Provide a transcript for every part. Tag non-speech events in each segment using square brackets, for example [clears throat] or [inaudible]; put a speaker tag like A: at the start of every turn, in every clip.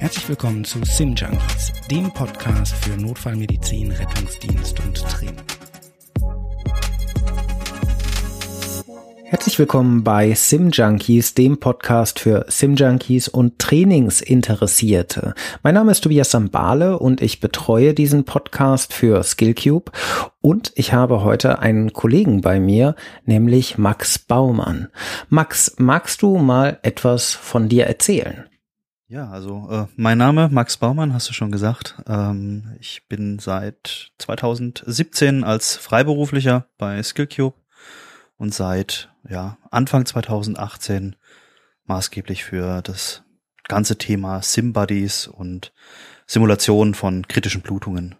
A: Herzlich willkommen zu Sim Junkies, dem Podcast für Notfallmedizin, Rettungsdienst und Training. Herzlich willkommen bei Sim Junkies, dem Podcast für Sim Junkies und Trainingsinteressierte. Mein Name ist Tobias Sambale und ich betreue diesen Podcast für Skillcube und ich habe heute einen Kollegen bei mir, nämlich Max Baumann. Max, magst du mal etwas von dir erzählen?
B: Ja, also äh, mein Name Max Baumann, hast du schon gesagt. Ähm, ich bin seit 2017 als Freiberuflicher bei Skillcube und seit ja, Anfang 2018 maßgeblich für das ganze Thema Sim-Buddies und Simulation von kritischen Blutungen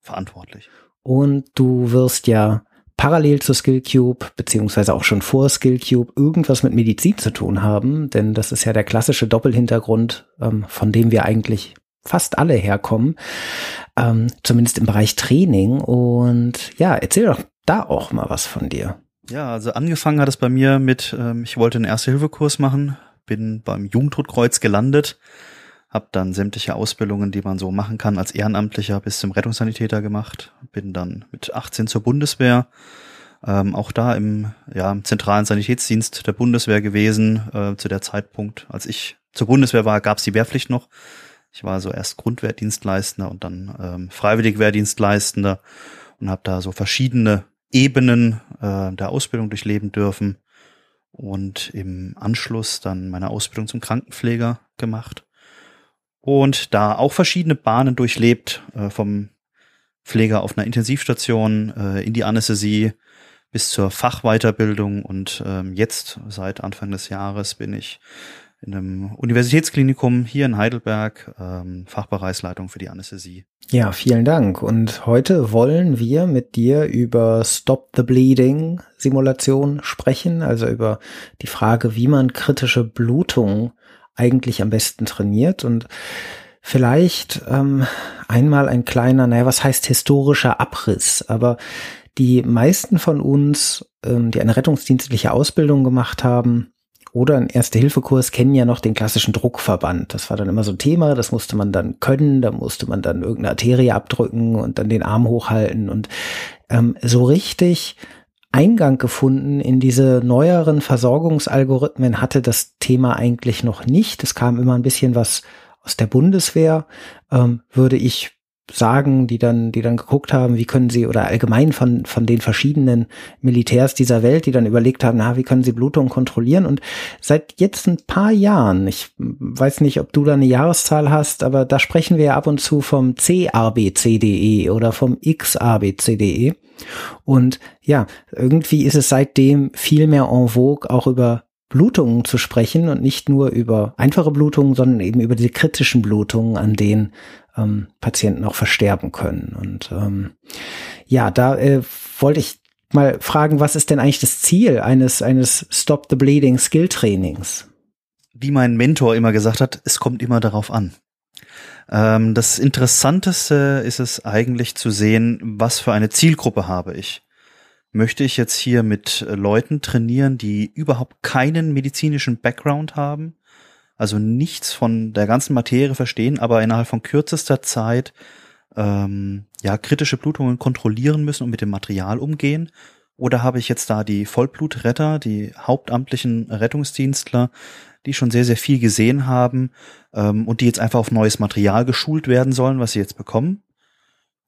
B: verantwortlich.
A: Und du wirst ja parallel zu Skillcube, beziehungsweise auch schon vor Skillcube, irgendwas mit Medizin zu tun haben, denn das ist ja der klassische Doppelhintergrund, ähm, von dem wir eigentlich fast alle herkommen, ähm, zumindest im Bereich Training. Und ja, erzähl doch da auch mal was von dir.
B: Ja, also angefangen hat es bei mir mit, ähm, ich wollte einen Erste-Hilfe-Kurs machen, bin beim Jugendrotkreuz gelandet, habe dann sämtliche Ausbildungen, die man so machen kann, als Ehrenamtlicher bis zum Rettungssanitäter gemacht. Bin dann mit 18 zur Bundeswehr, ähm, auch da im, ja, im zentralen Sanitätsdienst der Bundeswehr gewesen. Äh, zu der Zeitpunkt, als ich zur Bundeswehr war, gab es die Wehrpflicht noch. Ich war so erst Grundwehrdienstleistender und dann ähm, Freiwilligwehrdienstleistender und habe da so verschiedene Ebenen äh, der Ausbildung durchleben dürfen und im Anschluss dann meine Ausbildung zum Krankenpfleger gemacht und da auch verschiedene Bahnen durchlebt, äh, vom Pfleger auf einer Intensivstation äh, in die Anästhesie bis zur Fachweiterbildung und ähm, jetzt seit Anfang des Jahres bin ich in einem Universitätsklinikum hier in Heidelberg, ähm, Fachbereichsleitung für die Anästhesie.
A: Ja, vielen Dank. Und heute wollen wir mit dir über Stop the Bleeding Simulation sprechen, also über die Frage, wie man kritische Blutung eigentlich am besten trainiert und vielleicht ähm, einmal ein kleiner, naja, was heißt historischer Abriss, aber die meisten von uns, ähm, die eine rettungsdienstliche Ausbildung gemacht haben, oder ein Erste-Hilfe-Kurs kennen ja noch den klassischen Druckverband. Das war dann immer so ein Thema, das musste man dann können, da musste man dann irgendeine Arterie abdrücken und dann den Arm hochhalten und ähm, so richtig Eingang gefunden in diese neueren Versorgungsalgorithmen hatte das Thema eigentlich noch nicht. Es kam immer ein bisschen was aus der Bundeswehr, ähm, würde ich sagen, die dann, die dann geguckt haben, wie können sie, oder allgemein von, von den verschiedenen Militärs dieser Welt, die dann überlegt haben, na, wie können sie Blutung kontrollieren? Und seit jetzt ein paar Jahren, ich weiß nicht, ob du da eine Jahreszahl hast, aber da sprechen wir ja ab und zu vom CABCDE oder vom XABCDE. Und ja, irgendwie ist es seitdem viel mehr en vogue, auch über Blutungen zu sprechen und nicht nur über einfache Blutungen, sondern eben über diese kritischen Blutungen, an denen ähm, Patienten auch versterben können. Und ähm, ja, da äh, wollte ich mal fragen, was ist denn eigentlich das Ziel eines, eines Stop the Bleeding Skill Trainings?
B: Wie mein Mentor immer gesagt hat, es kommt immer darauf an. Ähm, das Interessanteste ist es eigentlich zu sehen, was für eine Zielgruppe habe ich. Möchte ich jetzt hier mit Leuten trainieren, die überhaupt keinen medizinischen Background haben, also nichts von der ganzen Materie verstehen, aber innerhalb von kürzester Zeit ähm, ja kritische Blutungen kontrollieren müssen und mit dem Material umgehen? Oder habe ich jetzt da die Vollblutretter, die hauptamtlichen Rettungsdienstler, die schon sehr, sehr viel gesehen haben ähm, und die jetzt einfach auf neues Material geschult werden sollen, was sie jetzt bekommen?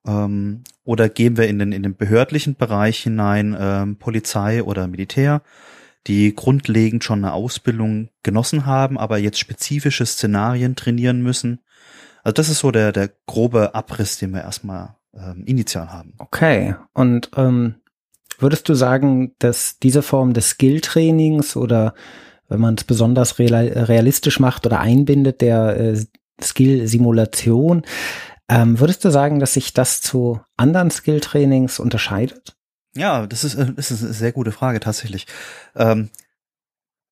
B: Ähm, oder gehen wir in den, in den behördlichen Bereich hinein, ähm, Polizei oder Militär, die grundlegend schon eine Ausbildung genossen haben, aber jetzt spezifische Szenarien trainieren müssen? Also das ist so der, der grobe Abriss, den wir erstmal ähm, initial haben.
A: Okay. Und ähm, würdest du sagen, dass diese Form des Skill-Trainings oder wenn man es besonders realistisch macht oder einbindet, der äh, Skill-Simulation. Ähm, würdest du sagen, dass sich das zu anderen Skill-Trainings unterscheidet?
B: Ja, das ist, äh, das ist eine sehr gute Frage tatsächlich. Ähm,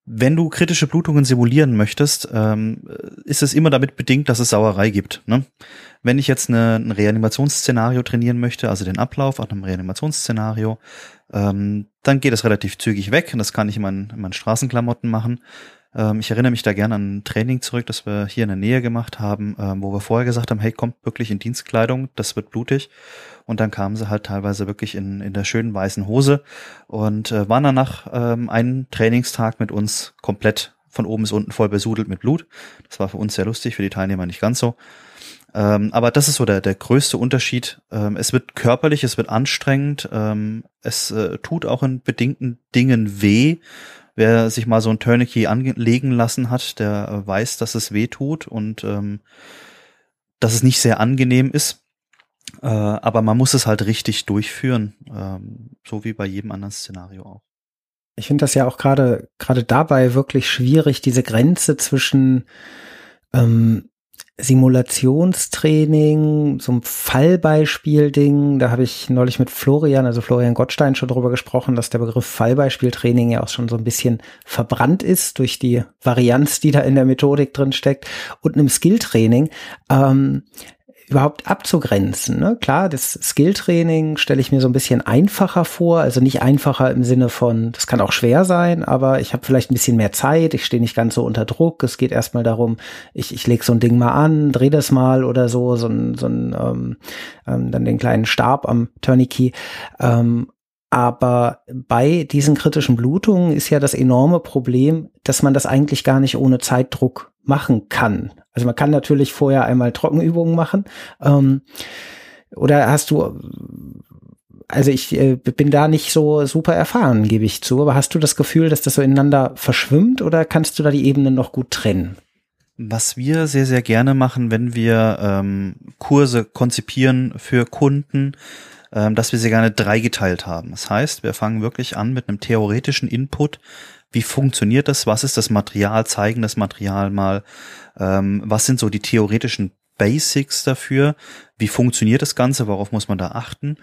B: wenn du kritische Blutungen simulieren möchtest, ähm, ist es immer damit bedingt, dass es Sauerei gibt. Ne? Wenn ich jetzt eine, ein Reanimationsszenario trainieren möchte, also den Ablauf an einem Reanimationsszenario, ähm, dann geht es relativ zügig weg. Und das kann ich in meinen, in meinen Straßenklamotten machen. Ähm, ich erinnere mich da gerne an ein Training zurück, das wir hier in der Nähe gemacht haben, ähm, wo wir vorher gesagt haben, hey, kommt wirklich in Dienstkleidung, das wird blutig. Und dann kamen sie halt teilweise wirklich in, in der schönen weißen Hose und äh, waren danach ähm, einen Trainingstag mit uns komplett von oben bis unten voll besudelt mit Blut. Das war für uns sehr lustig, für die Teilnehmer nicht ganz so. Ähm, aber das ist so der, der größte Unterschied. Ähm, es wird körperlich, es wird anstrengend, ähm, es äh, tut auch in bedingten Dingen weh. Wer sich mal so ein Tourniquet anlegen lassen hat, der äh, weiß, dass es weh tut und ähm, dass es nicht sehr angenehm ist. Äh, aber man muss es halt richtig durchführen, ähm, so wie bei jedem anderen Szenario auch.
A: Ich finde das ja auch gerade gerade dabei wirklich schwierig, diese Grenze zwischen ähm, Simulationstraining, so ein Fallbeispiel-Ding. Da habe ich neulich mit Florian, also Florian Gottstein, schon drüber gesprochen, dass der Begriff Fallbeispieltraining ja auch schon so ein bisschen verbrannt ist durch die Varianz, die da in der Methodik drin steckt. Und einem Skilltraining. Ähm, überhaupt abzugrenzen. Ne? Klar, das Skilltraining stelle ich mir so ein bisschen einfacher vor, also nicht einfacher im Sinne von, das kann auch schwer sein, aber ich habe vielleicht ein bisschen mehr Zeit, ich stehe nicht ganz so unter Druck. Es geht erstmal darum, ich, ich lege so ein Ding mal an, drehe das mal oder so, so ein, so ein ähm, ähm, dann den kleinen Stab am Tourniquet. Ähm, aber bei diesen kritischen Blutungen ist ja das enorme Problem, dass man das eigentlich gar nicht ohne Zeitdruck machen kann. Also man kann natürlich vorher einmal Trockenübungen machen. Ähm, oder hast du, also ich äh, bin da nicht so super erfahren, gebe ich zu, aber hast du das Gefühl, dass das so ineinander verschwimmt oder kannst du da die Ebenen noch gut trennen?
B: Was wir sehr, sehr gerne machen, wenn wir ähm, Kurse konzipieren für Kunden, ähm, dass wir sie gerne dreigeteilt haben. Das heißt, wir fangen wirklich an mit einem theoretischen Input, wie funktioniert das, was ist das Material, zeigen das Material mal, ähm, was sind so die theoretischen Basics dafür, wie funktioniert das Ganze, worauf muss man da achten.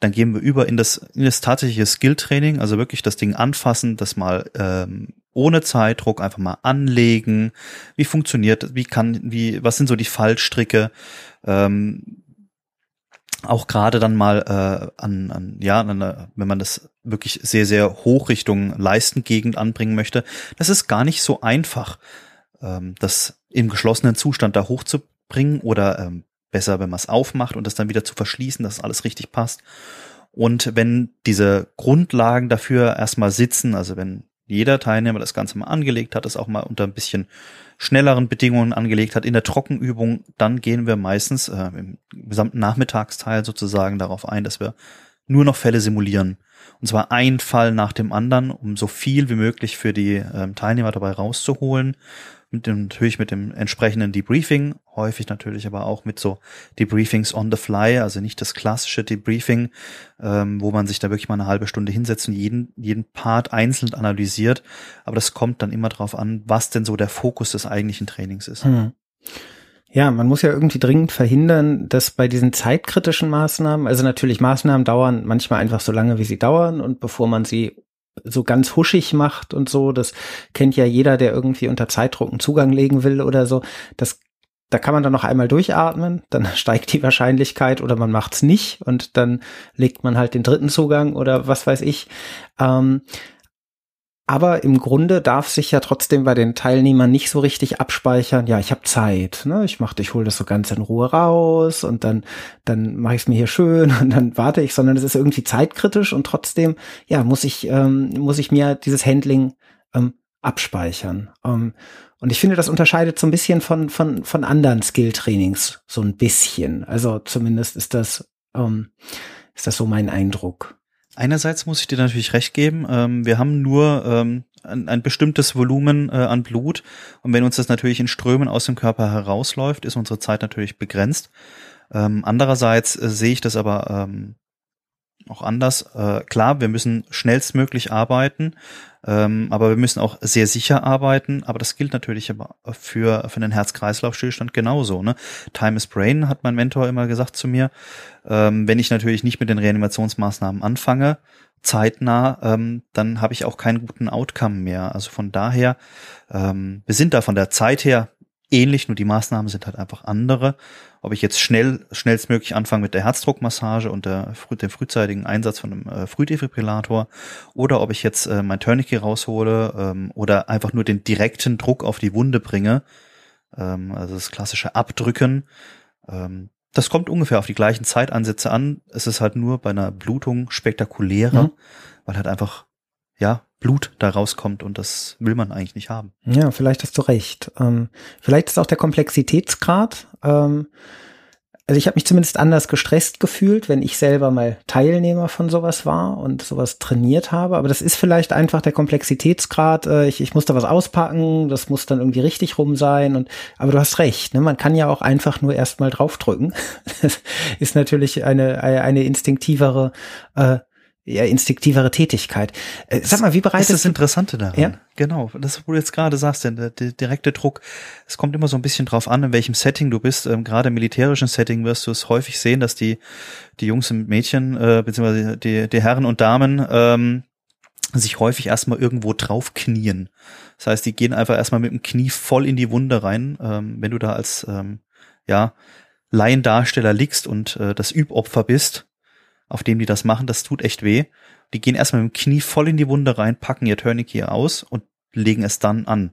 B: Dann gehen wir über in das, in das tatsächliche Skill-Training, also wirklich das Ding anfassen, das mal ähm, ohne Zeitdruck einfach mal anlegen. Wie funktioniert, wie kann, wie, was sind so die Fallstricke? Ähm, auch gerade dann mal äh, an, an ja, an, wenn man das wirklich sehr, sehr hoch Richtung Leistengegend anbringen möchte, das ist gar nicht so einfach, ähm, das im geschlossenen Zustand da hochzubringen oder ähm, besser, wenn man es aufmacht und das dann wieder zu verschließen, dass alles richtig passt. Und wenn diese Grundlagen dafür erstmal sitzen, also wenn jeder Teilnehmer das Ganze mal angelegt hat, es auch mal unter ein bisschen schnelleren Bedingungen angelegt hat in der Trockenübung, dann gehen wir meistens äh, im gesamten Nachmittagsteil sozusagen darauf ein, dass wir nur noch Fälle simulieren. Und zwar ein Fall nach dem anderen, um so viel wie möglich für die ähm, Teilnehmer dabei rauszuholen mit dem, natürlich mit dem entsprechenden Debriefing, häufig natürlich aber auch mit so Debriefings on the fly, also nicht das klassische Debriefing, ähm, wo man sich da wirklich mal eine halbe Stunde hinsetzt und jeden, jeden Part einzeln analysiert. Aber das kommt dann immer darauf an, was denn so der Fokus des eigentlichen Trainings ist. Hm.
A: Ja, man muss ja irgendwie dringend verhindern, dass bei diesen zeitkritischen Maßnahmen, also natürlich Maßnahmen dauern manchmal einfach so lange, wie sie dauern und bevor man sie so ganz huschig macht und so. Das kennt ja jeder, der irgendwie unter Zeitdruck einen Zugang legen will oder so. Das da kann man dann noch einmal durchatmen, dann [laughs] steigt die Wahrscheinlichkeit oder man macht's nicht und dann legt man halt den dritten Zugang oder was weiß ich. Ähm, aber im Grunde darf sich ja trotzdem bei den Teilnehmern nicht so richtig abspeichern, ja, ich habe Zeit, ne? Ich mach, ich hole das so ganz in Ruhe raus und dann, dann mache ich es mir hier schön [laughs] und dann warte ich, sondern es ist irgendwie zeitkritisch und trotzdem, ja, muss ich, ähm, muss ich mir dieses Handling ähm, abspeichern. Ähm, und ich finde, das unterscheidet so ein bisschen von, von, von anderen Skill-Trainings, so ein bisschen. Also zumindest ist das, ähm, ist das so mein Eindruck.
B: Einerseits muss ich dir natürlich recht geben, ähm, wir haben nur ähm, ein, ein, bestimmtes Volumen äh, an Blut und wenn uns das natürlich in Strömen aus dem Körper herausläuft, ist unsere Zeit natürlich begrenzt. Ähm, andererseits äh, sehe ich das aber ähm, auch anders. Äh, klar, wir müssen schnellstmöglich arbeiten, ähm, aber wir müssen auch sehr sicher arbeiten. Aber das gilt natürlich für, für den Herz-Kreislauf-Stillstand genauso. Ne? Time is Brain, hat mein Mentor immer gesagt zu mir. Ähm, wenn ich natürlich nicht mit den Reanimationsmaßnahmen anfange, zeitnah, ähm, dann habe ich auch keinen guten Outcome mehr. Also von daher, ähm, wir sind da von der Zeit her ähnlich, nur die Maßnahmen sind halt einfach andere. Ob ich jetzt schnell, schnellstmöglich anfange mit der Herzdruckmassage und der, dem frühzeitigen Einsatz von einem äh, Frühdefibrillator oder ob ich jetzt äh, mein Tourniquet raushole ähm, oder einfach nur den direkten Druck auf die Wunde bringe, ähm, also das klassische Abdrücken. Ähm, das kommt ungefähr auf die gleichen Zeitansätze an. Es ist halt nur bei einer Blutung spektakulärer, mhm. weil halt einfach ja, Blut da rauskommt und das will man eigentlich nicht haben.
A: Ja, vielleicht hast du recht. Ähm, vielleicht ist auch der Komplexitätsgrad. Ähm, also ich habe mich zumindest anders gestresst gefühlt, wenn ich selber mal Teilnehmer von sowas war und sowas trainiert habe. Aber das ist vielleicht einfach der Komplexitätsgrad. Äh, ich, ich muss da was auspacken, das muss dann irgendwie richtig rum sein. Und aber du hast recht, ne? man kann ja auch einfach nur erstmal draufdrücken. [laughs] Das ist natürlich eine, eine instinktivere äh, ja, instinktivere Tätigkeit.
B: Äh, sag mal, wie bereitet das ist das Interessante daran? Ja? Genau, das, wo du jetzt gerade sagst, der, der direkte Druck, es kommt immer so ein bisschen drauf an, in welchem Setting du bist. Ähm, gerade im militärischen Setting wirst du es häufig sehen, dass die, die Jungs und Mädchen, äh, beziehungsweise die, die Herren und Damen, ähm, sich häufig erstmal irgendwo drauf knien. Das heißt, die gehen einfach erstmal mit dem Knie voll in die Wunde rein. Ähm, wenn du da als, ähm, ja, Laiendarsteller liegst und äh, das Übopfer bist, auf dem die das machen, das tut echt weh. Die gehen erstmal mit dem Knie voll in die Wunde rein, packen ihr Tourniquet aus und legen es dann an.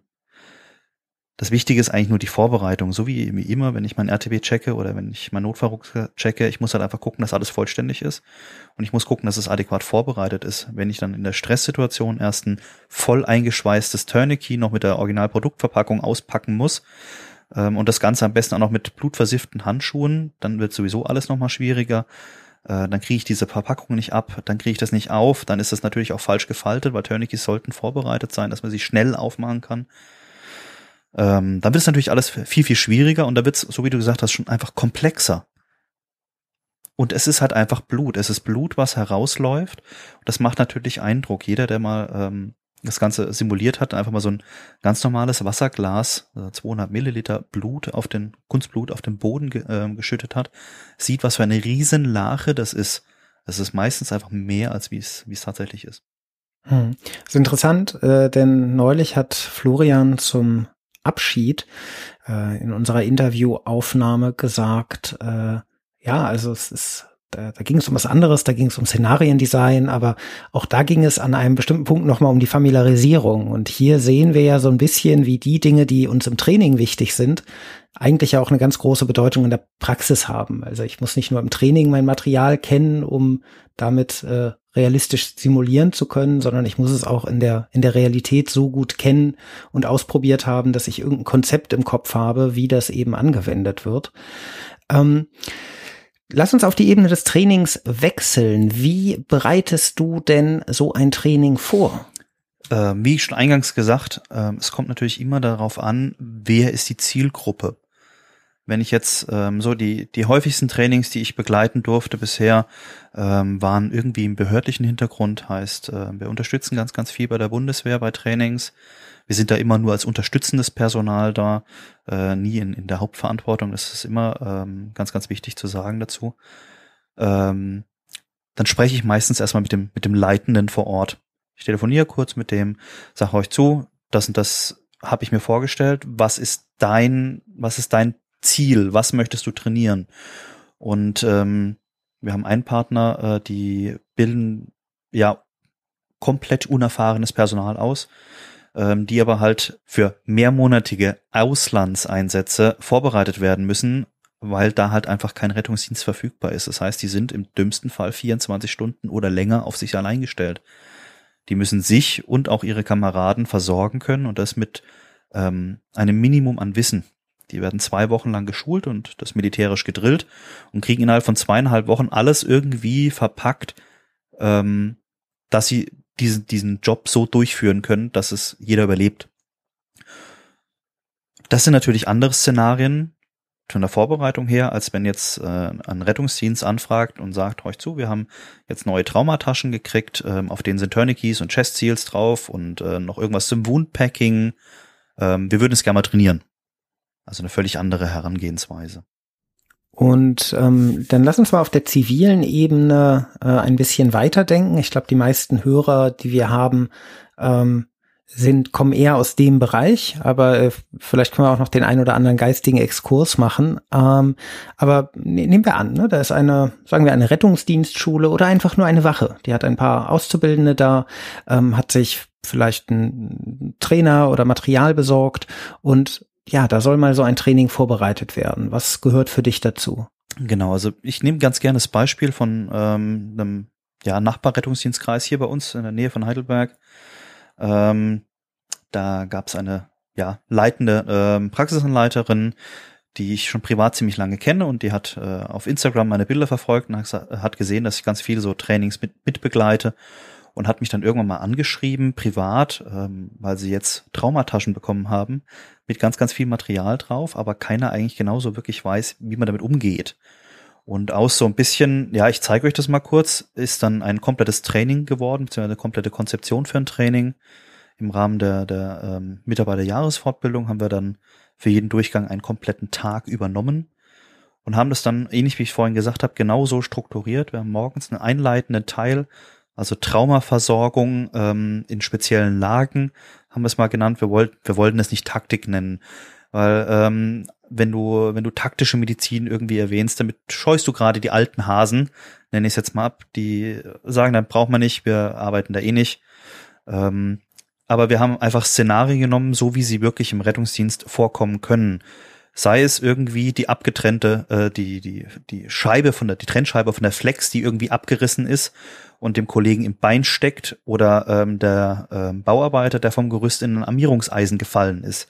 B: Das Wichtige ist eigentlich nur die Vorbereitung, so wie immer, wenn ich mein RTB checke oder wenn ich mein Notfallrucksack checke, ich muss halt einfach gucken, dass alles vollständig ist und ich muss gucken, dass es adäquat vorbereitet ist. Wenn ich dann in der Stresssituation erst ein voll eingeschweißtes Tourniquet noch mit der Originalproduktverpackung auspacken muss ähm, und das Ganze am besten auch noch mit blutversifften Handschuhen, dann wird sowieso alles nochmal schwieriger. Äh, dann kriege ich diese Verpackung nicht ab, dann kriege ich das nicht auf, dann ist das natürlich auch falsch gefaltet, weil Tourniquets sollten vorbereitet sein, dass man sie schnell aufmachen kann. Ähm, dann wird es natürlich alles viel, viel schwieriger und da wird es, so wie du gesagt hast, schon einfach komplexer. Und es ist halt einfach Blut. Es ist Blut, was herausläuft. Das macht natürlich Eindruck. Jeder, der mal ähm, das Ganze simuliert hat, einfach mal so ein ganz normales Wasserglas, 200 äh, Milliliter Blut auf den, Kunstblut auf den Boden ge, äh, geschüttet hat, sieht, was für eine Riesenlache das ist. Das ist meistens einfach mehr, als wie es, tatsächlich ist.
A: Hm. Das ist interessant, äh, denn neulich hat Florian zum Abschied äh, in unserer Interviewaufnahme gesagt, äh, ja, also es ist da, da ging es um was anderes, da ging es um Szenariendesign, aber auch da ging es an einem bestimmten Punkt nochmal um die Familiarisierung. Und hier sehen wir ja so ein bisschen, wie die Dinge, die uns im Training wichtig sind, eigentlich ja auch eine ganz große Bedeutung in der Praxis haben. Also ich muss nicht nur im Training mein Material kennen, um damit äh, realistisch simulieren zu können, sondern ich muss es auch in der, in der Realität so gut kennen und ausprobiert haben, dass ich irgendein Konzept im Kopf habe, wie das eben angewendet wird. Ähm, Lass uns auf die Ebene des Trainings wechseln. Wie bereitest du denn so ein Training vor?
B: Äh, wie schon eingangs gesagt, äh, es kommt natürlich immer darauf an, wer ist die Zielgruppe. Wenn ich jetzt ähm, so die, die häufigsten Trainings, die ich begleiten durfte bisher, ähm, waren irgendwie im behördlichen Hintergrund, heißt, äh, wir unterstützen ganz, ganz viel bei der Bundeswehr bei Trainings. Wir sind da immer nur als unterstützendes Personal da, äh, nie in, in der Hauptverantwortung. Das ist immer ähm, ganz, ganz wichtig zu sagen dazu. Ähm, dann spreche ich meistens erstmal mit dem, mit dem Leitenden vor Ort. Ich telefoniere kurz mit dem, sage euch zu, das und das habe ich mir vorgestellt. Was ist dein, was ist dein Ziel? Was möchtest du trainieren? Und ähm, wir haben einen Partner, äh, die bilden ja komplett unerfahrenes Personal aus ähm, die aber halt für mehrmonatige Auslandseinsätze vorbereitet werden müssen, weil da halt einfach kein Rettungsdienst verfügbar ist. Das heißt, die sind im dümmsten Fall 24 Stunden oder länger auf sich allein gestellt. Die müssen sich und auch ihre Kameraden versorgen können und das mit ähm, einem Minimum an Wissen. Die werden zwei Wochen lang geschult und das militärisch gedrillt und kriegen innerhalb von zweieinhalb Wochen alles irgendwie verpackt, ähm, dass sie diesen, diesen Job so durchführen können, dass es jeder überlebt. Das sind natürlich andere Szenarien von der Vorbereitung her, als wenn jetzt äh, ein Rettungsdienst anfragt und sagt, euch zu, wir haben jetzt neue Traumataschen gekriegt, ähm, auf denen sind Tourniquets und Chest Seals drauf und äh, noch irgendwas zum Woundpacking. Ähm, wir würden es gerne mal trainieren. Also eine völlig andere Herangehensweise.
A: Und ähm, dann lass uns mal auf der zivilen Ebene äh, ein bisschen weiterdenken. Ich glaube, die meisten Hörer, die wir haben, ähm, sind, kommen eher aus dem Bereich, aber äh, vielleicht können wir auch noch den ein oder anderen geistigen Exkurs machen. Ähm, aber ne, nehmen wir an, ne, da ist eine, sagen wir, eine Rettungsdienstschule oder einfach nur eine Wache. Die hat ein paar Auszubildende da, ähm, hat sich vielleicht einen Trainer oder Material besorgt und ja, da soll mal so ein Training vorbereitet werden. Was gehört für dich dazu?
B: Genau, also ich nehme ganz gerne das Beispiel von ähm, einem ja, Nachbarrettungsdienstkreis hier bei uns in der Nähe von Heidelberg. Ähm, da gab es eine ja, leitende ähm, Praxisanleiterin, die ich schon privat ziemlich lange kenne und die hat äh, auf Instagram meine Bilder verfolgt und hat gesehen, dass ich ganz viele so Trainings mit, mitbegleite und hat mich dann irgendwann mal angeschrieben, privat, ähm, weil sie jetzt Traumataschen bekommen haben, mit ganz, ganz viel Material drauf, aber keiner eigentlich genauso wirklich weiß, wie man damit umgeht. Und aus so ein bisschen, ja, ich zeige euch das mal kurz, ist dann ein komplettes Training geworden, beziehungsweise eine komplette Konzeption für ein Training. Im Rahmen der, der ähm, Mitarbeiterjahresfortbildung haben wir dann für jeden Durchgang einen kompletten Tag übernommen und haben das dann, ähnlich wie ich vorhin gesagt habe, genauso strukturiert. Wir haben morgens einen einleitenden Teil, also Traumaversorgung ähm, in speziellen Lagen, haben wir es mal genannt. Wir wollten, wir wollten es nicht Taktik nennen, weil ähm, wenn du, wenn du taktische Medizin irgendwie erwähnst, damit scheust du gerade die alten Hasen, nenne ich es jetzt mal ab, die sagen, dann braucht man nicht, wir arbeiten da eh nicht. Ähm, aber wir haben einfach Szenarien genommen, so wie sie wirklich im Rettungsdienst vorkommen können sei es irgendwie die abgetrennte, äh, die, die, die Scheibe von der, die Trennscheibe von der Flex, die irgendwie abgerissen ist und dem Kollegen im Bein steckt oder ähm, der ähm, Bauarbeiter, der vom Gerüst in ein Armierungseisen gefallen ist.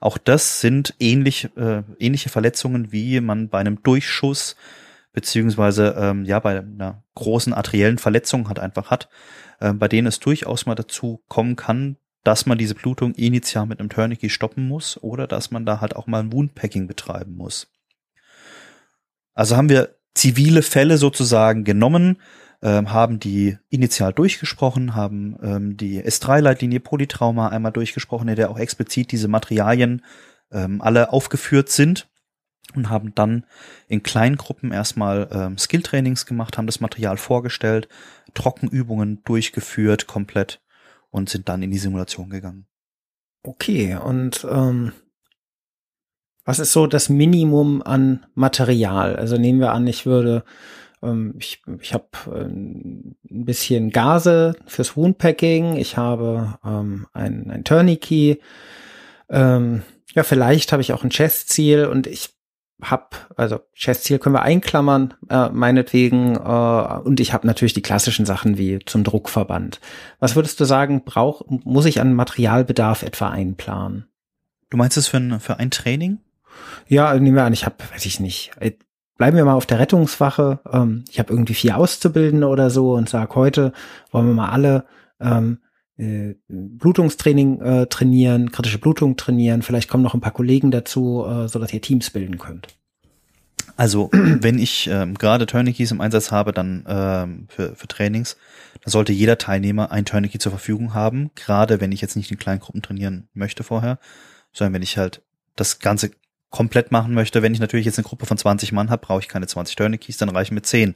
B: Auch das sind ähnlich, äh, ähnliche Verletzungen, wie man bei einem Durchschuss beziehungsweise ähm, ja bei einer großen arteriellen Verletzung hat einfach hat, äh, bei denen es durchaus mal dazu kommen kann, dass man diese Blutung initial mit einem Tourniquet stoppen muss oder dass man da halt auch mal ein Woundpacking betreiben muss. Also haben wir zivile Fälle sozusagen genommen, ähm, haben die initial durchgesprochen, haben ähm, die S3-Leitlinie Polytrauma einmal durchgesprochen, in der auch explizit diese Materialien ähm, alle aufgeführt sind und haben dann in kleinen Gruppen erstmal ähm, Skill-Trainings gemacht, haben das Material vorgestellt, Trockenübungen durchgeführt komplett und sind dann in die Simulation gegangen.
A: Okay, und ähm, was ist so das Minimum an Material? Also nehmen wir an, ich würde, ich, ich habe äh, ein bisschen Gase fürs Woundpacking, ich habe ähm, ein, ein Tourniquet, ähm, ja, vielleicht habe ich auch ein Chestziel und ich hab, also Chestziel können wir einklammern, äh, meinetwegen, äh, und ich habe natürlich die klassischen Sachen wie zum Druckverband. Was würdest du sagen, brauch, muss ich an Materialbedarf etwa einplanen?
B: Du meinst es für ein, für ein Training?
A: Ja, nehmen wir an, ich habe, weiß ich nicht, äh, bleiben wir mal auf der Rettungswache, ähm, ich habe irgendwie vier Auszubildende oder so und sag heute wollen wir mal alle ähm, äh, Blutungstraining äh, trainieren, kritische Blutung trainieren. Vielleicht kommen noch ein paar Kollegen dazu, äh, so dass ihr Teams bilden könnt.
B: Also [clears throat] wenn ich ähm, gerade Tourniquets im Einsatz habe, dann ähm, für, für Trainings, dann sollte jeder Teilnehmer ein Tourniquet zur Verfügung haben. Gerade wenn ich jetzt nicht in kleinen Gruppen trainieren möchte vorher, sondern wenn ich halt das Ganze komplett machen möchte. Wenn ich natürlich jetzt eine Gruppe von 20 Mann habe, brauche ich keine 20 Tourniquets, dann reichen mir 10.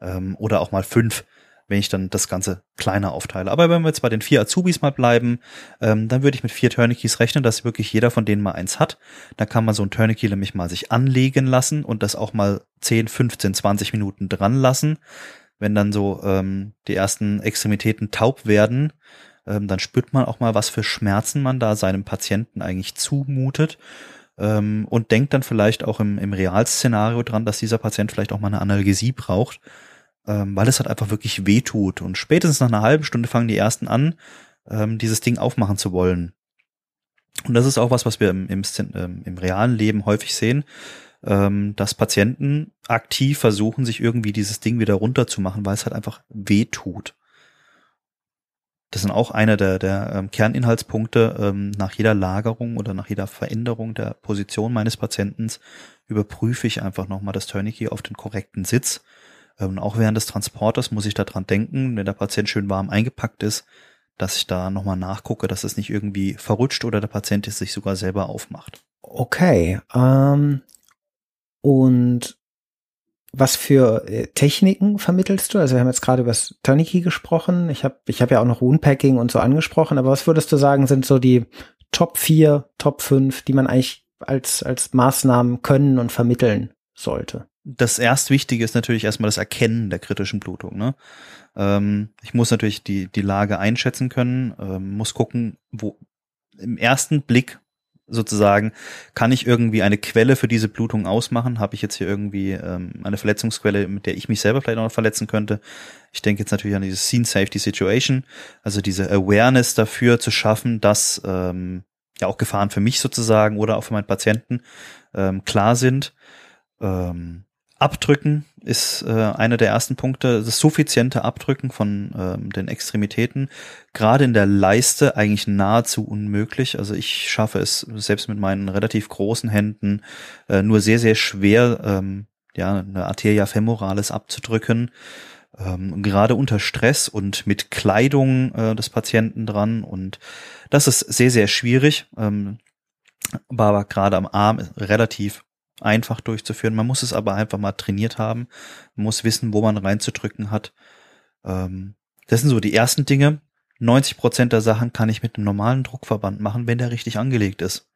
B: Ähm, oder auch mal fünf wenn ich dann das Ganze kleiner aufteile. Aber wenn wir jetzt bei den vier Azubis mal bleiben, ähm, dann würde ich mit vier Tourniquets rechnen, dass wirklich jeder von denen mal eins hat. Da kann man so ein Tourniquet nämlich mal sich anlegen lassen und das auch mal 10, 15, 20 Minuten dran lassen. Wenn dann so ähm, die ersten Extremitäten taub werden, ähm, dann spürt man auch mal, was für Schmerzen man da seinem Patienten eigentlich zumutet ähm, und denkt dann vielleicht auch im, im Realszenario dran, dass dieser Patient vielleicht auch mal eine Analgesie braucht ähm, weil es halt einfach wirklich weh tut. Und spätestens nach einer halben Stunde fangen die ersten an, ähm, dieses Ding aufmachen zu wollen. Und das ist auch was, was wir im, im, ähm, im realen Leben häufig sehen, ähm, dass Patienten aktiv versuchen, sich irgendwie dieses Ding wieder runterzumachen, weil es halt einfach weh tut. Das sind auch einer der, der ähm, Kerninhaltspunkte. Ähm, nach jeder Lagerung oder nach jeder Veränderung der Position meines Patienten überprüfe ich einfach nochmal das Tourniquet auf den korrekten Sitz ähm, auch während des Transporters muss ich daran denken, wenn der Patient schön warm eingepackt ist, dass ich da nochmal nachgucke, dass es nicht irgendwie verrutscht oder der Patient es sich sogar selber aufmacht.
A: Okay. Ähm, und was für äh, Techniken vermittelst du? Also wir haben jetzt gerade über das Tourniquet gesprochen. Ich habe ich hab ja auch noch Runepacking und so angesprochen, aber was würdest du sagen, sind so die Top 4, Top 5, die man eigentlich als, als Maßnahmen können und vermitteln sollte?
B: Das erst Wichtige ist natürlich erstmal das Erkennen der kritischen Blutung. Ne? Ähm, ich muss natürlich die, die Lage einschätzen können, ähm, muss gucken, wo im ersten Blick sozusagen, kann ich irgendwie eine Quelle für diese Blutung ausmachen? Habe ich jetzt hier irgendwie ähm, eine Verletzungsquelle, mit der ich mich selber vielleicht auch noch verletzen könnte? Ich denke jetzt natürlich an diese Scene Safety Situation, also diese Awareness dafür zu schaffen, dass ähm, ja auch Gefahren für mich sozusagen oder auch für meinen Patienten ähm, klar sind. Ähm, Abdrücken ist äh, einer der ersten Punkte. Das suffiziente Abdrücken von ähm, den Extremitäten, gerade in der Leiste, eigentlich nahezu unmöglich. Also ich schaffe es selbst mit meinen relativ großen Händen äh, nur sehr, sehr schwer, ähm, ja, eine Arteria femoralis abzudrücken. Ähm, gerade unter Stress und mit Kleidung äh, des Patienten dran. Und das ist sehr, sehr schwierig. Ähm, war aber gerade am Arm relativ einfach durchzuführen. Man muss es aber einfach mal trainiert haben. Man muss wissen, wo man reinzudrücken hat. Ähm, das sind so die ersten Dinge. 90 Prozent der Sachen kann ich mit einem normalen Druckverband machen, wenn der richtig angelegt ist.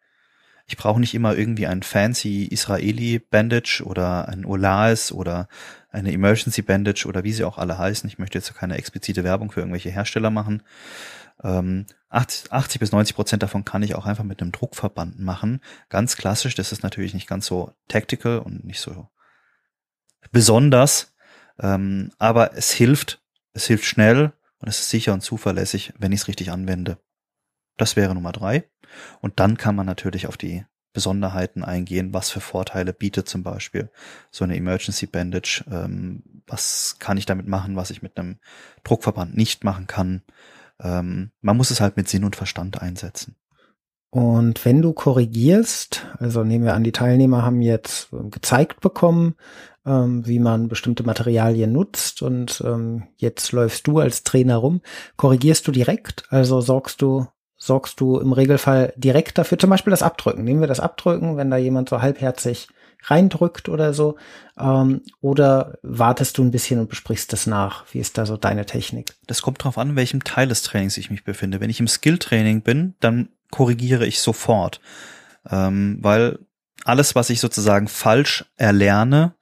B: Ich brauche nicht immer irgendwie ein fancy Israeli Bandage oder ein Olaes oder eine Emergency Bandage oder wie sie auch alle heißen. Ich möchte jetzt keine explizite Werbung für irgendwelche Hersteller machen. Ähm, 80, 80 bis 90 Prozent davon kann ich auch einfach mit einem Druckverband machen. Ganz klassisch, das ist natürlich nicht ganz so tactical und nicht so besonders, ähm, aber es hilft, es hilft schnell und es ist sicher und zuverlässig, wenn ich es richtig anwende. Das wäre Nummer drei. Und dann kann man natürlich auf die Besonderheiten eingehen, was für Vorteile bietet zum Beispiel so eine Emergency Bandage, ähm, was kann ich damit machen, was ich mit einem Druckverband nicht machen kann. Ähm, man muss es halt mit Sinn und Verstand einsetzen.
A: Und wenn du korrigierst, also nehmen wir an, die Teilnehmer haben jetzt ähm, gezeigt bekommen, ähm, wie man bestimmte Materialien nutzt und ähm, jetzt läufst du als Trainer rum, korrigierst du direkt, also sorgst du sorgst du im Regelfall direkt dafür, zum Beispiel das Abdrücken. Nehmen wir das Abdrücken, wenn da jemand so halbherzig reindrückt oder so? Ähm, oder wartest du ein bisschen und besprichst das nach? Wie ist da so deine Technik?
B: Das kommt drauf an, in welchem Teil des Trainings ich mich befinde. Wenn ich im Skill-Training bin, dann korrigiere ich sofort. Ähm, weil alles, was ich sozusagen falsch erlerne,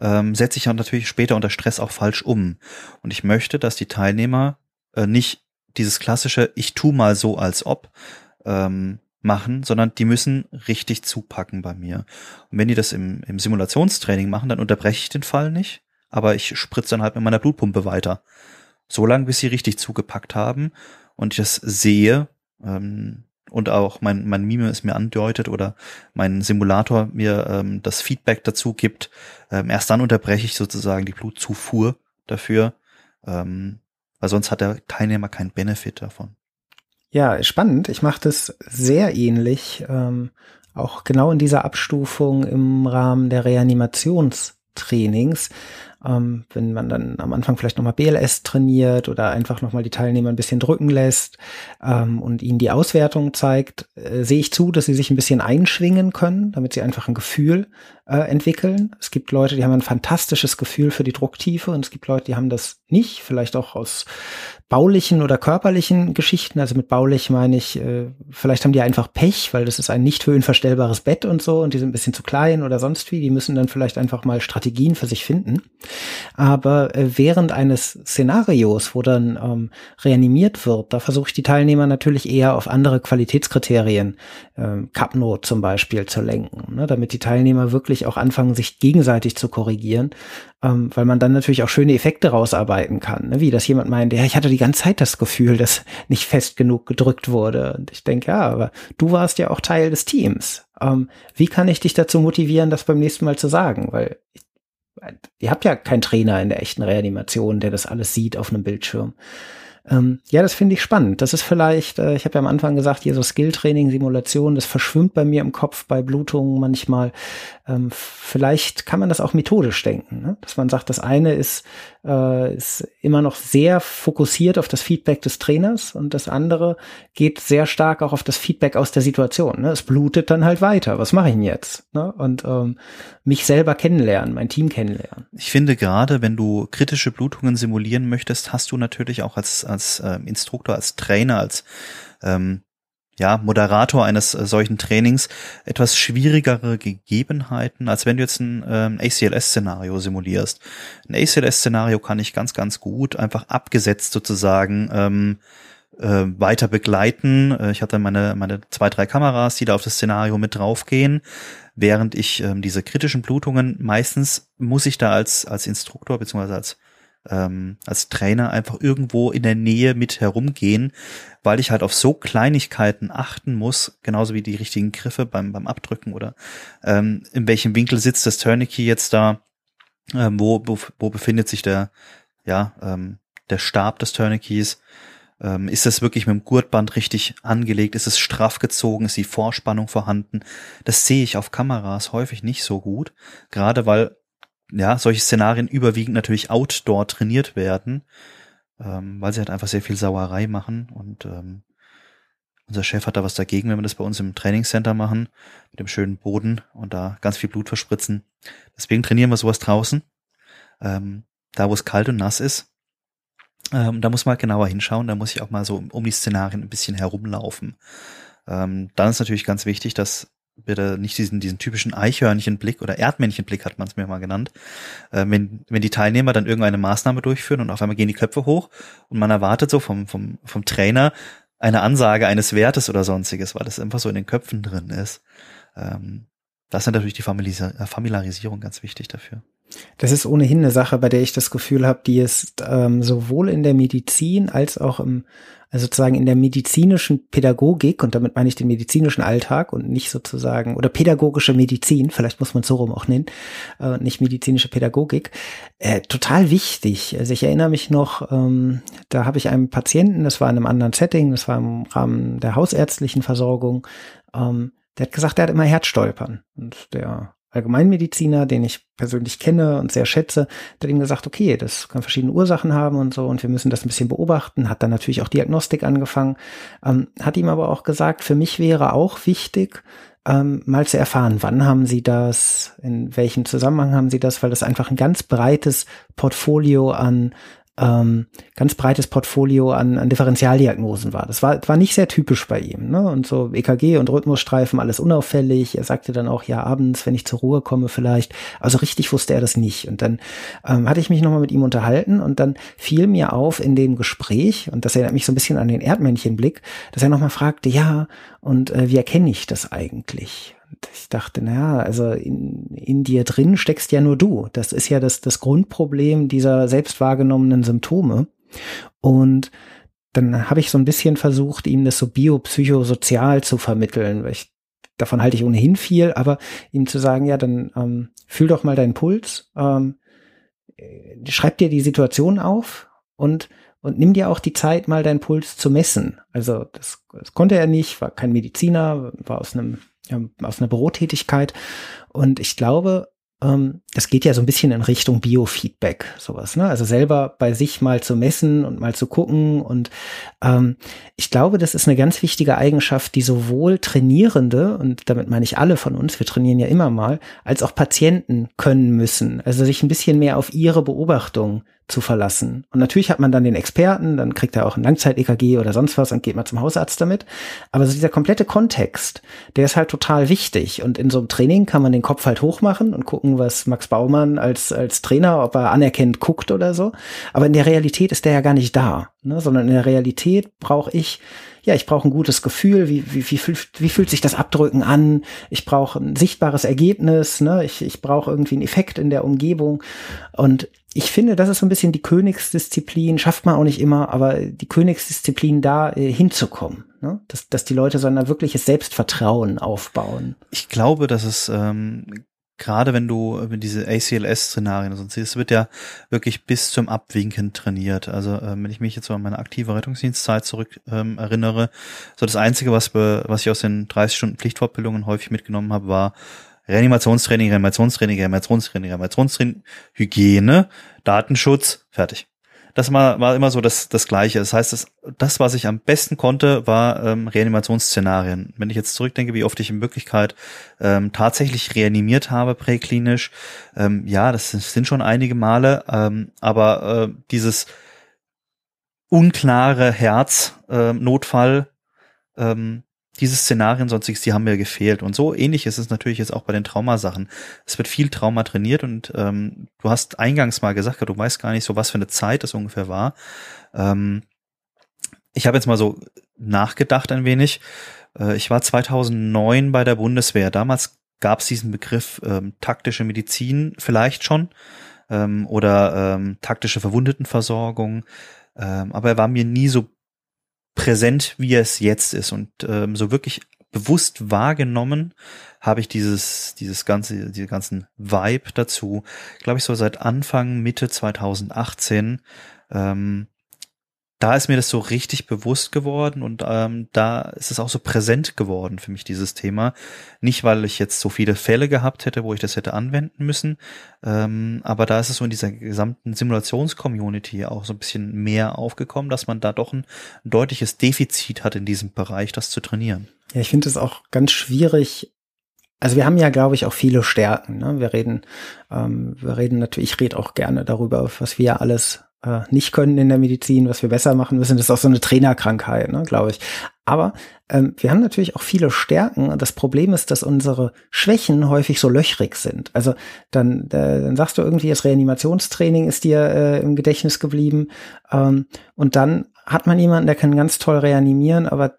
B: ähm, setze ich natürlich später unter Stress auch falsch um. Und ich möchte, dass die Teilnehmer äh, nicht dieses klassische Ich tu mal so als ob ähm, machen, sondern die müssen richtig zupacken bei mir. Und wenn die das im, im Simulationstraining machen, dann unterbreche ich den Fall nicht, aber ich spritze dann halt mit meiner Blutpumpe weiter. So lange, bis sie richtig zugepackt haben und ich das sehe ähm, und auch mein, mein Mime es mir andeutet oder mein Simulator mir ähm, das Feedback dazu gibt, ähm, erst dann unterbreche ich sozusagen die Blutzufuhr dafür, ähm, weil sonst hat der Teilnehmer keinen Benefit davon.
A: Ja, spannend. Ich mache das sehr ähnlich, ähm, auch genau in dieser Abstufung im Rahmen der Reanimationstrainings. Ähm, wenn man dann am Anfang vielleicht nochmal BLS trainiert oder einfach nochmal die Teilnehmer ein bisschen drücken lässt ähm, und ihnen die Auswertung zeigt, äh, sehe ich zu, dass sie sich ein bisschen einschwingen können, damit sie einfach ein Gefühl äh, entwickeln. Es gibt Leute, die haben ein fantastisches Gefühl für die Drucktiefe und es gibt Leute, die haben das nicht, vielleicht auch aus baulichen oder körperlichen Geschichten. Also mit baulich meine ich, äh, vielleicht haben die einfach Pech, weil das ist ein nicht höhenverstellbares Bett und so und die sind ein bisschen zu klein oder sonst wie. Die müssen dann vielleicht einfach mal Strategien für sich finden. Aber äh, während eines Szenarios, wo dann ähm, reanimiert wird, da versuche ich die Teilnehmer natürlich eher auf andere Qualitätskriterien, ähm, Capno zum Beispiel, zu lenken, ne, damit die Teilnehmer wirklich auch anfangen, sich gegenseitig zu korrigieren, ähm, weil man dann natürlich auch schöne Effekte rausarbeiten kann, ne? wie dass jemand meint, ja, ich hatte die ganze Zeit das Gefühl, dass [laughs] nicht fest genug gedrückt wurde. Und ich denke, ja, aber du warst ja auch Teil des Teams. Ähm, wie kann ich dich dazu motivieren, das beim nächsten Mal zu sagen? Weil ihr habt ja keinen Trainer in der echten Reanimation, der das alles sieht auf einem Bildschirm. Ähm, ja, das finde ich spannend. Das ist vielleicht, äh, ich habe ja am Anfang gesagt, hier so Skilltraining, Simulation, das verschwimmt bei mir im Kopf bei Blutungen manchmal. Ähm, vielleicht kann man das auch methodisch denken, ne? dass man sagt, das eine ist äh, ist immer noch sehr fokussiert auf das Feedback des Trainers und das andere geht sehr stark auch auf das Feedback aus der Situation. Ne? Es blutet dann halt weiter. Was mache ich denn jetzt? Ne? Und ähm, mich selber kennenlernen, mein Team kennenlernen.
B: Ich finde gerade, wenn du kritische Blutungen simulieren möchtest, hast du natürlich auch als als äh, Instruktor, als Trainer, als ähm, ja, Moderator eines äh, solchen Trainings etwas schwierigere Gegebenheiten, als wenn du jetzt ein ähm, ACLS-Szenario simulierst. Ein ACLS-Szenario kann ich ganz, ganz gut einfach abgesetzt sozusagen ähm, äh, weiter begleiten. Äh, ich hatte meine, meine zwei, drei Kameras, die da auf das Szenario mit draufgehen. Während ich ähm, diese kritischen Blutungen meistens muss ich da als, als Instruktor beziehungsweise als ähm, als Trainer einfach irgendwo in der Nähe mit herumgehen, weil ich halt auf so Kleinigkeiten achten muss, genauso wie die richtigen Griffe beim, beim Abdrücken oder ähm, in welchem Winkel sitzt das Tourniquet jetzt da, ähm, wo, wo, wo befindet sich der, ja, ähm, der Stab des Tourniquets, ähm, ist es wirklich mit dem Gurtband richtig angelegt, ist es straff gezogen, ist die Vorspannung vorhanden. Das sehe ich auf Kameras häufig nicht so gut, gerade weil ja, solche Szenarien überwiegend natürlich outdoor trainiert werden, ähm, weil sie halt einfach sehr viel Sauerei machen und ähm, unser Chef hat da was dagegen, wenn wir das bei uns im Trainingscenter machen, mit dem schönen Boden und da ganz viel Blut verspritzen. Deswegen trainieren wir sowas draußen, ähm, da wo es kalt und nass ist. Ähm, da muss man halt genauer hinschauen, da muss ich auch mal so um die Szenarien ein bisschen herumlaufen. Ähm, dann ist natürlich ganz wichtig, dass bitte nicht diesen, diesen typischen Eichhörnchenblick oder Erdmännchenblick hat man es mir mal genannt. Äh, wenn, wenn die Teilnehmer dann irgendeine Maßnahme durchführen und auf einmal gehen die Köpfe hoch und man erwartet so vom, vom, vom Trainer eine Ansage eines Wertes oder sonstiges, weil das einfach so in den Köpfen drin ist. Ähm, das ist natürlich die Familiarisierung ganz wichtig dafür.
A: Das ist ohnehin eine Sache, bei der ich das Gefühl habe, die ist ähm, sowohl in der Medizin als auch im, also sozusagen in der medizinischen Pädagogik, und damit meine ich den medizinischen Alltag und nicht sozusagen, oder pädagogische Medizin, vielleicht muss man es so rum auch nennen, äh, nicht medizinische Pädagogik, äh, total wichtig. Also ich erinnere mich noch, ähm, da habe ich einen Patienten, das war in einem anderen Setting, das war im Rahmen der hausärztlichen Versorgung, ähm, der hat gesagt, er hat immer Herzstolpern. Und der Allgemeinmediziner, den ich persönlich kenne und sehr schätze, hat ihm gesagt, okay, das kann verschiedene Ursachen haben und so und wir müssen das ein bisschen beobachten, hat dann natürlich auch Diagnostik angefangen, ähm, hat ihm aber auch gesagt, für mich wäre auch wichtig, ähm, mal zu erfahren, wann haben Sie das, in welchem Zusammenhang haben Sie das, weil das einfach ein ganz breites Portfolio an ähm, ganz breites Portfolio an, an Differentialdiagnosen war. Das war, war nicht sehr typisch bei ihm. Ne? Und so EKG und Rhythmusstreifen, alles unauffällig. Er sagte dann auch, ja, abends, wenn ich zur Ruhe komme vielleicht. Also richtig wusste er das nicht. Und dann ähm, hatte ich mich nochmal mit ihm unterhalten und dann fiel mir auf in dem Gespräch, und das erinnert mich so ein bisschen an den Erdmännchenblick, dass er nochmal fragte, ja, und äh, wie erkenne ich das eigentlich? Ich dachte, naja, also in, in dir drin steckst ja nur du. Das ist ja das, das Grundproblem dieser selbst wahrgenommenen Symptome. Und dann habe ich so ein bisschen versucht, ihm das so biopsychosozial zu vermitteln, weil ich davon halte ich ohnehin viel, aber ihm zu sagen, ja, dann ähm, fühl doch mal deinen Puls, ähm, schreib dir die Situation auf und und nimm dir auch die Zeit, mal deinen Puls zu messen. Also das, das konnte er nicht, war kein Mediziner, war aus einem aus einer Bürotätigkeit. Und ich glaube, ähm, das geht ja so ein bisschen in Richtung Biofeedback, sowas, ne? Also selber bei sich mal zu messen und mal zu gucken. Und ähm, ich glaube, das ist eine ganz wichtige Eigenschaft, die sowohl Trainierende, und damit meine ich alle von uns, wir trainieren ja immer mal, als auch Patienten können müssen. Also sich ein bisschen mehr auf ihre Beobachtung zu verlassen. Und natürlich hat man dann den Experten, dann kriegt er auch ein Langzeit-EKG oder sonst was und geht mal zum Hausarzt damit. Aber so dieser komplette Kontext, der ist halt total wichtig. Und in so einem Training kann man den Kopf halt hochmachen und gucken, was Max Baumann als, als Trainer, ob er anerkennt, guckt oder so. Aber in der Realität ist der ja gar nicht da, ne? sondern in der Realität brauche ich ja, ich brauche ein gutes Gefühl, wie, wie, wie, fühlt, wie fühlt sich das Abdrücken an? Ich brauche ein sichtbares Ergebnis, ne? ich, ich brauche irgendwie einen Effekt in der Umgebung. Und ich finde, das ist so ein bisschen die Königsdisziplin, schafft man auch nicht immer, aber die Königsdisziplin da äh, hinzukommen, ne? dass, dass die Leute so ein wirkliches Selbstvertrauen aufbauen.
B: Ich glaube, dass es ähm, gerade wenn du wenn diese ACLS-Szenarien und so es wird ja wirklich bis zum Abwinken trainiert. Also ähm, wenn ich mich jetzt so an meine aktive Rettungsdienstzeit zurück ähm, erinnere, so das Einzige, was, was ich aus den 30 Stunden Pflichtfortbildungen häufig mitgenommen habe, war Reanimationstraining, Reanimationstraining, Reanimationstraining, Reanimationstraining, Hygiene, Datenschutz, fertig. Das war, war immer so das, das Gleiche. Das heißt, das, das, was ich am besten konnte, war ähm, Reanimationsszenarien. Wenn ich jetzt zurückdenke, wie oft ich in Wirklichkeit ähm, tatsächlich reanimiert habe, präklinisch, ähm, ja, das sind schon einige Male, ähm, aber äh, dieses unklare Herznotfall, äh, ähm, diese Szenarien sonstiges, die haben mir gefehlt. Und so ähnlich ist es natürlich jetzt auch bei den Traumasachen. Es wird viel Trauma trainiert und ähm, du hast eingangs mal gesagt, du weißt gar nicht so, was für eine Zeit das ungefähr war. Ähm, ich habe jetzt mal so nachgedacht ein wenig. Äh, ich war 2009 bei der Bundeswehr. Damals gab es diesen Begriff ähm, taktische Medizin vielleicht schon ähm, oder ähm, taktische Verwundetenversorgung. Ähm, aber er war mir nie so präsent, wie es jetzt ist. Und ähm, so wirklich bewusst wahrgenommen habe ich dieses, dieses ganze, diese ganzen Vibe dazu, glaube ich, so seit Anfang, Mitte 2018. Ähm, da ist mir das so richtig bewusst geworden und ähm, da ist es auch so präsent geworden für mich, dieses Thema. Nicht, weil ich jetzt so viele Fälle gehabt hätte, wo ich das hätte anwenden müssen, ähm, aber da ist es so in dieser gesamten Simulationscommunity auch so ein bisschen mehr aufgekommen, dass man da doch ein, deutliches Defizit hat in diesem Bereich, das zu trainieren.
A: Ja, ich finde es auch ganz schwierig, also wir haben ja, glaube ich, auch viele Stärken. Ne? Wir reden, ähm, wir reden natürlich, ich rede auch gerne darüber, was wir alles äh, nicht können in der Medizin, was wir besser machen müssen. Das ist auch so eine Trainerkrankheit, ne, glaube ich. Aber ähm, wir haben natürlich auch viele Stärken. Das Problem ist, dass unsere Schwächen häufig so löchrig sind. Also dann, äh, dann sagst du irgendwie, das Reanimationstraining ist dir äh, im Gedächtnis geblieben. Ähm, und dann hat man jemanden, der kann ganz toll reanimieren, aber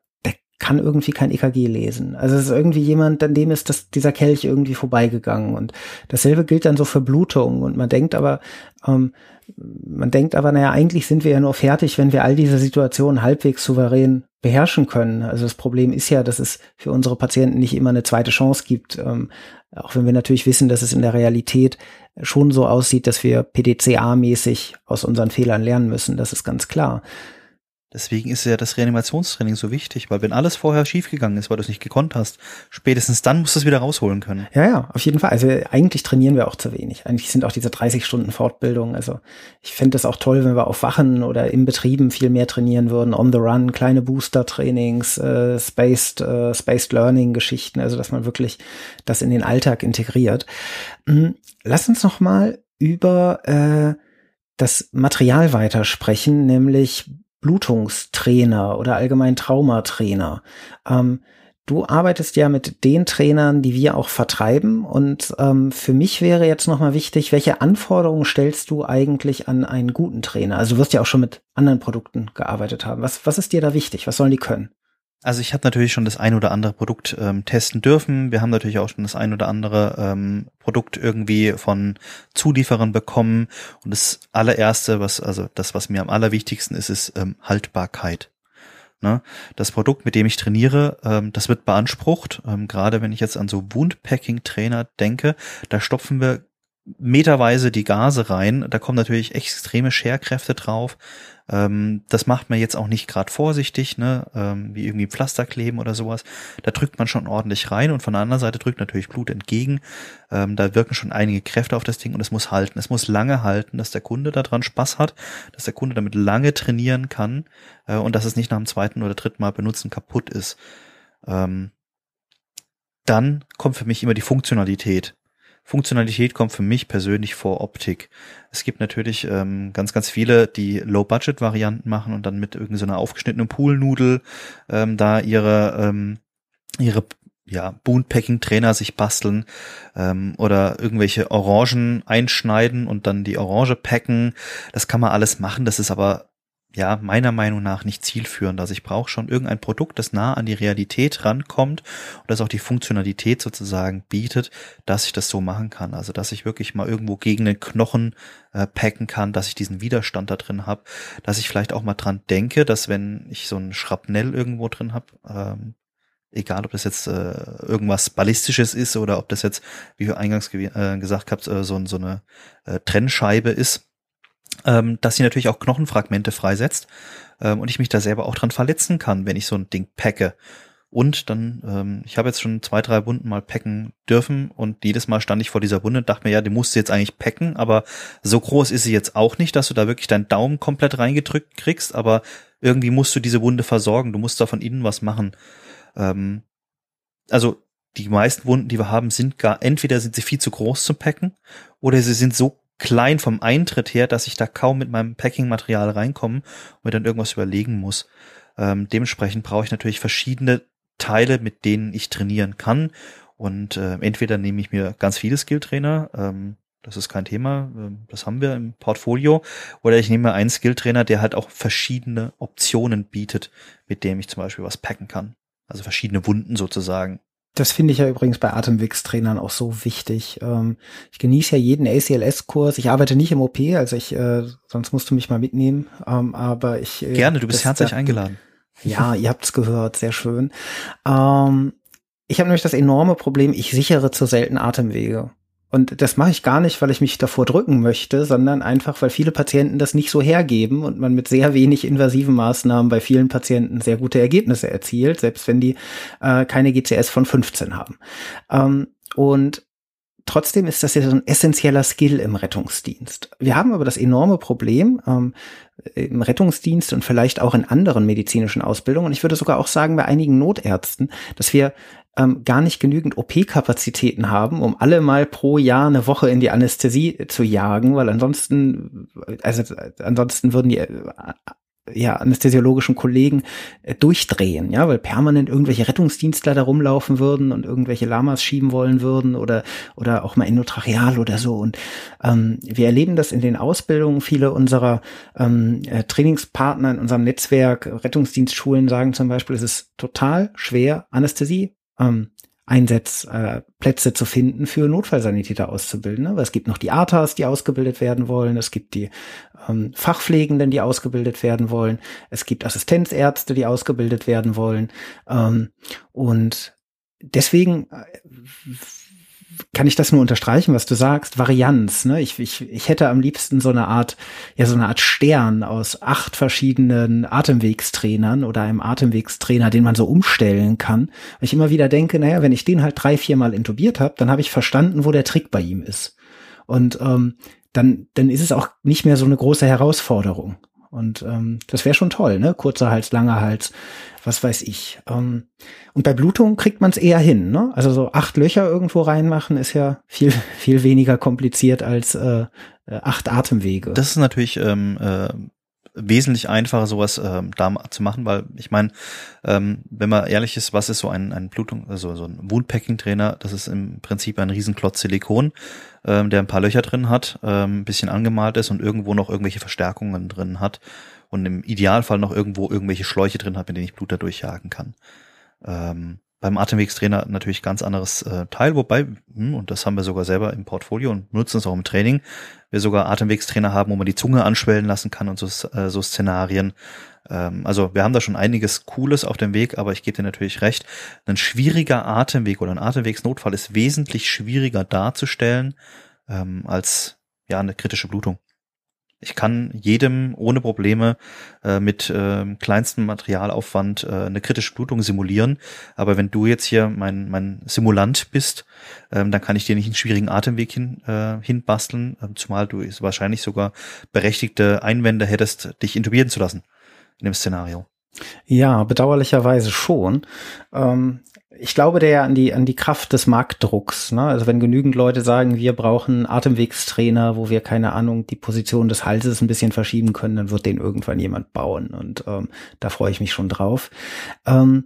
A: kann irgendwie kein EKG lesen. Also es ist irgendwie jemand, an dem ist das, dieser Kelch irgendwie vorbeigegangen. Und dasselbe gilt dann so für Blutung. Und man denkt aber, ähm, man denkt aber, naja, eigentlich sind wir ja nur fertig, wenn wir all diese Situationen halbwegs souverän beherrschen können. Also das Problem ist ja, dass es für unsere Patienten nicht immer eine zweite Chance gibt. Ähm, auch wenn wir natürlich wissen, dass es in der Realität schon so aussieht, dass wir PDCA-mäßig aus unseren Fehlern lernen müssen. Das ist ganz klar.
B: Deswegen ist ja das Reanimationstraining so wichtig, weil wenn alles vorher schiefgegangen ist, weil du es nicht gekonnt hast, spätestens dann musst du es wieder rausholen können.
A: Ja, ja, auf jeden Fall. Also eigentlich trainieren wir auch zu wenig. Eigentlich sind auch diese 30 Stunden Fortbildung. Also ich fände es auch toll, wenn wir auf Wachen oder in Betrieben viel mehr trainieren würden, on the run, kleine Booster-Trainings, äh, spaced, äh, spaced Learning-Geschichten, also dass man wirklich das in den Alltag integriert. Hm, lass uns noch mal über äh, das Material weitersprechen, nämlich Blutungstrainer oder allgemein Traumatrainer. Ähm, du arbeitest ja mit den Trainern, die wir auch vertreiben. Und ähm, für mich wäre jetzt nochmal wichtig, welche Anforderungen stellst du eigentlich an einen guten Trainer? Also du wirst ja auch schon mit anderen Produkten gearbeitet haben. Was, was ist dir da wichtig? Was sollen die können?
B: Also ich habe natürlich schon das ein oder andere Produkt ähm, testen dürfen. Wir haben natürlich auch schon das ein oder andere ähm, Produkt irgendwie von Zulieferern bekommen. Und das allererste, was also das, was mir am allerwichtigsten ist, ist ähm, Haltbarkeit. Ne? Das Produkt, mit dem ich trainiere, ähm, das wird beansprucht. Ähm, gerade wenn ich jetzt an so Woundpacking-Trainer denke, da stopfen wir meterweise die Gase rein. Da kommen natürlich extreme Scherkräfte drauf. Ähm, das macht man jetzt auch nicht gerade vorsichtig, ne, ähm, wie irgendwie Pflaster kleben oder sowas. Da drückt man schon ordentlich rein und von der anderen Seite drückt natürlich Blut entgegen. Ähm, da wirken schon einige Kräfte auf das Ding und es muss halten. Es muss lange halten, dass der Kunde daran Spaß hat, dass der Kunde damit lange trainieren kann äh, und dass es nicht nach dem zweiten oder dritten Mal benutzen kaputt ist. Ähm, dann kommt für mich immer die Funktionalität. Funktionalität kommt für mich persönlich vor Optik. Es gibt natürlich ähm, ganz, ganz viele, die Low-Budget-Varianten machen und dann mit irgendeiner so aufgeschnittenen Poolnudel ähm, da ihre, ähm, ihre ja, Boonpacking-Trainer sich basteln ähm, oder irgendwelche Orangen einschneiden und dann die Orange packen. Das kann man alles machen, das ist aber ja, meiner Meinung nach nicht zielführend. Also ich brauche schon irgendein Produkt, das nah an die Realität rankommt und das auch die Funktionalität sozusagen bietet, dass ich das so machen kann. Also dass ich wirklich mal irgendwo gegen den Knochen äh, packen kann, dass ich diesen Widerstand da drin habe, dass ich vielleicht auch mal dran denke, dass wenn ich so ein Schrapnell irgendwo drin habe, ähm, egal ob das jetzt äh, irgendwas Ballistisches ist oder ob das jetzt, wie ihr eingangs äh, gesagt habt, äh, so, so eine äh, Trennscheibe ist, ähm, dass sie natürlich auch Knochenfragmente freisetzt ähm, und ich mich da selber auch dran verletzen kann, wenn ich so ein Ding packe. Und dann, ähm, ich habe jetzt schon zwei, drei Wunden mal packen dürfen und jedes Mal stand ich vor dieser Wunde und dachte mir, ja, die musst du jetzt eigentlich packen, aber so groß ist sie jetzt auch nicht, dass du da wirklich deinen Daumen komplett reingedrückt kriegst, aber irgendwie musst du diese Wunde versorgen, du musst da von innen was machen. Ähm, also die meisten Wunden, die wir haben, sind gar, entweder sind sie viel zu groß zum Packen oder sie sind so klein vom Eintritt her, dass ich da kaum mit meinem Packing-Material reinkomme und mir dann irgendwas überlegen muss. Ähm, dementsprechend brauche ich natürlich verschiedene Teile, mit denen ich trainieren kann. Und äh, entweder nehme ich mir ganz viele Skilltrainer, ähm, das ist kein Thema, ähm, das haben wir im Portfolio, oder ich nehme einen Skilltrainer, der halt auch verschiedene Optionen bietet, mit dem ich zum Beispiel was packen kann. Also verschiedene Wunden sozusagen.
A: Das finde ich ja übrigens bei Atemwegstrainern auch so wichtig. Ähm, ich genieße ja jeden ACLS-Kurs. Ich arbeite nicht im OP, also ich, äh, sonst musst du mich mal mitnehmen. Ähm, aber ich
B: äh, gerne, du bist herzlich da, eingeladen. [laughs]
A: Ja, ihr habt's gehört, sehr schön. Ähm, ich habe nämlich das enorme Problem, ich sichere zu selten Atemwege. Und das mache ich gar nicht, weil ich mich davor drücken möchte, sondern einfach, weil viele Patienten das nicht so hergeben und man mit sehr wenig invasiven Maßnahmen bei vielen Patienten sehr gute Ergebnisse erzielt, selbst wenn die äh, keine GCS von 15 haben. Ähm, und trotzdem ist das ja so ein essentieller Skill im Rettungsdienst. Wir haben aber das enorme Problem ähm, im Rettungsdienst und vielleicht auch in anderen medizinischen Ausbildungen, und ich würde sogar auch sagen bei einigen Notärzten, dass wir ähm, gar nicht genügend OP-Kapazitäten haben, um alle mal pro Jahr eine Woche in die Anästhesie zu jagen, weil ansonsten, also ansonsten würden die äh, ja, anästhesiologischen Kollegen äh, durchdrehen, ja, weil permanent irgendwelche Rettungsdienstler da rumlaufen würden und irgendwelche Lamas schieben wollen würden oder oder auch mal endotracheal oder so. Und ähm, wir erleben das in den Ausbildungen. Viele unserer ähm, äh, Trainingspartner in unserem Netzwerk, Rettungsdienstschulen sagen zum Beispiel, es ist total schwer, Anästhesie ähm, Einsatzplätze äh, zu finden für Notfallsanitäter auszubilden. Aber es gibt noch die ATAs, die ausgebildet werden wollen. Es gibt die ähm, Fachpflegenden, die ausgebildet werden wollen. Es gibt Assistenzärzte, die ausgebildet werden wollen. Ähm, und deswegen äh, kann ich das nur unterstreichen, was du sagst, Varianz. Ne? Ich, ich, ich hätte am liebsten so eine Art, ja, so eine Art Stern aus acht verschiedenen Atemwegstrainern oder einem Atemwegstrainer, den man so umstellen kann. Weil ich immer wieder denke, naja, wenn ich den halt drei, vier Mal intubiert habe, dann habe ich verstanden, wo der Trick bei ihm ist. Und ähm, dann, dann ist es auch nicht mehr so eine große Herausforderung. Und ähm, das wäre schon toll, ne? Kurzer Hals, langer Hals, was weiß ich. Ähm, und bei Blutung kriegt man es eher hin, ne? Also so acht Löcher irgendwo reinmachen ist ja viel, [laughs] viel weniger kompliziert als äh, äh acht Atemwege.
B: Das ist natürlich ähm, äh, wesentlich einfacher, sowas ähm, da zu machen, weil ich meine, ähm, wenn man ehrlich ist, was ist so ein, ein Blutung, also so ein Woundpacking-Trainer, das ist im Prinzip ein Riesenklotz Silikon, ähm, der ein paar Löcher drin hat, ähm, ein bisschen angemalt ist und irgendwo noch irgendwelche Verstärkungen drin hat und im Idealfall noch irgendwo irgendwelche Schläuche drin hat, mit denen ich Blut da durchjagen kann. Ähm, beim Atemwegstrainer natürlich ganz anderes äh, Teil, wobei, hm, und das haben wir sogar selber im Portfolio und nutzen es auch im Training, wir sogar Atemwegstrainer haben, wo man die Zunge anschwellen lassen kann und so, äh, so Szenarien. Ähm, also wir haben da schon einiges Cooles auf dem Weg, aber ich gebe dir natürlich recht, ein schwieriger Atemweg oder ein Atemwegsnotfall ist wesentlich schwieriger darzustellen ähm, als ja eine kritische Blutung. Ich kann jedem ohne Probleme äh, mit äh, kleinstem Materialaufwand äh, eine kritische Blutung simulieren. Aber wenn du jetzt hier mein, mein Simulant bist, ähm, dann kann ich dir nicht einen schwierigen Atemweg hin, äh, hinbasteln, äh, zumal du wahrscheinlich sogar berechtigte Einwände hättest, dich intubieren zu lassen in dem Szenario.
A: Ja, bedauerlicherweise schon. Ähm, ich glaube der an die, an die Kraft des Marktdrucks. Ne? Also wenn genügend Leute sagen, wir brauchen Atemwegstrainer, wo wir keine Ahnung, die Position des Halses ein bisschen verschieben können, dann wird den irgendwann jemand bauen. Und ähm, da freue ich mich schon drauf. Ähm,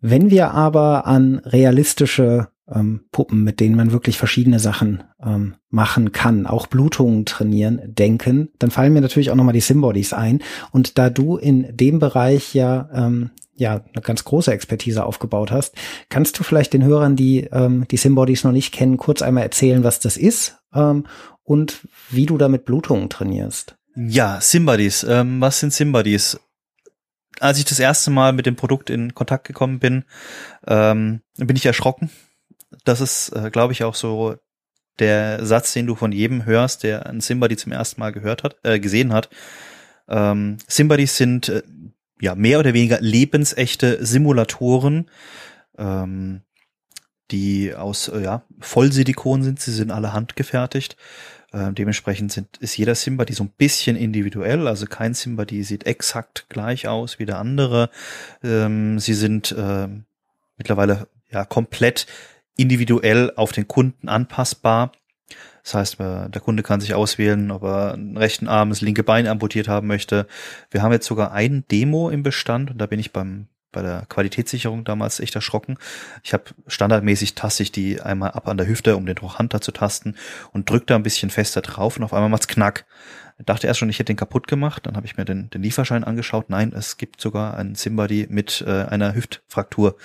A: wenn wir aber an realistische ähm, Puppen, mit denen man wirklich verschiedene Sachen ähm, machen kann, auch Blutungen trainieren, denken, dann fallen mir natürlich auch nochmal die Symbodies ein. Und da du in dem Bereich ja ähm, ja eine ganz große Expertise aufgebaut hast, kannst du vielleicht den Hörern, die ähm, die Symbodies noch nicht kennen, kurz einmal erzählen, was das ist ähm, und wie du damit Blutungen trainierst?
B: Ja, Symbodies. Ähm, was sind Symbodies? Als ich das erste Mal mit dem Produkt in Kontakt gekommen bin, ähm, bin ich erschrocken, das ist, äh, glaube ich, auch so der Satz, den du von jedem hörst, der ein Simbadi zum ersten Mal gehört hat, äh, gesehen hat. Ähm, Simbadis sind äh, ja mehr oder weniger lebensechte Simulatoren, ähm, die aus äh, ja, Vollsilikon sind. Sie sind alle handgefertigt. Äh, dementsprechend sind, ist jeder Simba die so ein bisschen individuell. Also kein Simba die sieht exakt gleich aus wie der andere. Ähm, sie sind äh, mittlerweile ja komplett individuell auf den Kunden anpassbar. Das heißt, äh, der Kunde kann sich auswählen, ob er einen rechten Arm, das linke Bein amputiert haben möchte. Wir haben jetzt sogar ein Demo im Bestand und da bin ich beim bei der Qualitätssicherung damals echt erschrocken. Ich habe standardmäßig taste ich die einmal ab an der Hüfte, um den Trochanter zu tasten und drücke da ein bisschen fester drauf und auf einmal macht's knack. Ich dachte erst schon, ich hätte den kaputt gemacht. Dann habe ich mir den, den Lieferschein angeschaut. Nein, es gibt sogar einen Simbody mit äh, einer Hüftfraktur,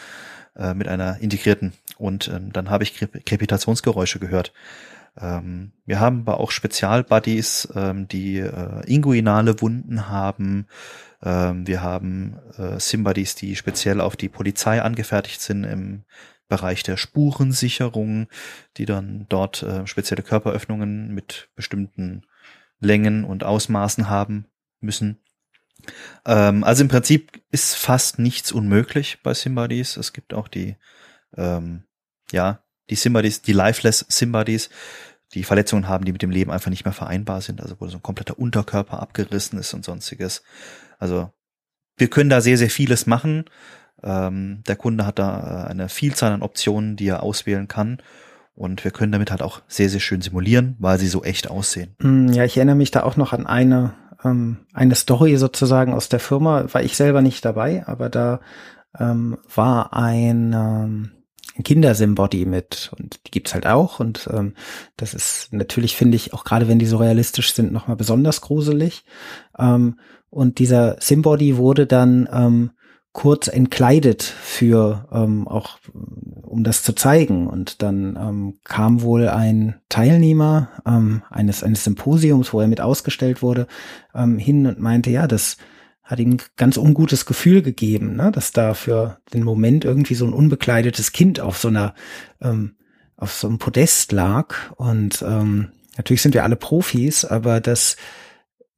B: äh, mit einer integrierten. Und äh, dann habe ich Krepitationsgeräusche gehört. Ähm, wir haben aber auch Spezialbuddies, ähm, die äh, inguinale Wunden haben. Ähm, wir haben äh, Simbuddies, die speziell auf die Polizei angefertigt sind im Bereich der Spurensicherung, die dann dort äh, spezielle Körperöffnungen mit bestimmten Längen und Ausmaßen haben müssen. Ähm, also im Prinzip ist fast nichts unmöglich bei Simbuddies. Es gibt auch die, ähm, ja, die Simbuddies, die Lifeless Simbuddies, die Verletzungen haben, die mit dem Leben einfach nicht mehr vereinbar sind, also wo so ein kompletter Unterkörper abgerissen ist und sonstiges. Also wir können da sehr, sehr vieles machen. Ähm, der Kunde hat da äh, eine Vielzahl an Optionen, die er auswählen kann. Und wir können damit halt auch sehr, sehr schön simulieren, weil sie so echt aussehen.
A: Mm, ja, ich erinnere mich da auch noch an eine, ähm, eine Story sozusagen aus der Firma. War ich selber nicht dabei, aber da ähm, war ein, ähm, ein Kindersim-Body mit und die gibt's halt auch und ähm, das ist natürlich, finde ich, auch gerade wenn die so realistisch sind, nochmal besonders gruselig. Ähm, und dieser Simbody wurde dann ähm, kurz entkleidet für ähm, auch um das zu zeigen und dann ähm, kam wohl ein Teilnehmer ähm, eines eines Symposiums, wo er mit ausgestellt wurde, ähm, hin und meinte, ja, das hat ihm ganz ungutes Gefühl gegeben, ne, dass da für den Moment irgendwie so ein unbekleidetes Kind auf so einer ähm, auf so einem Podest lag und ähm, natürlich sind wir alle Profis, aber das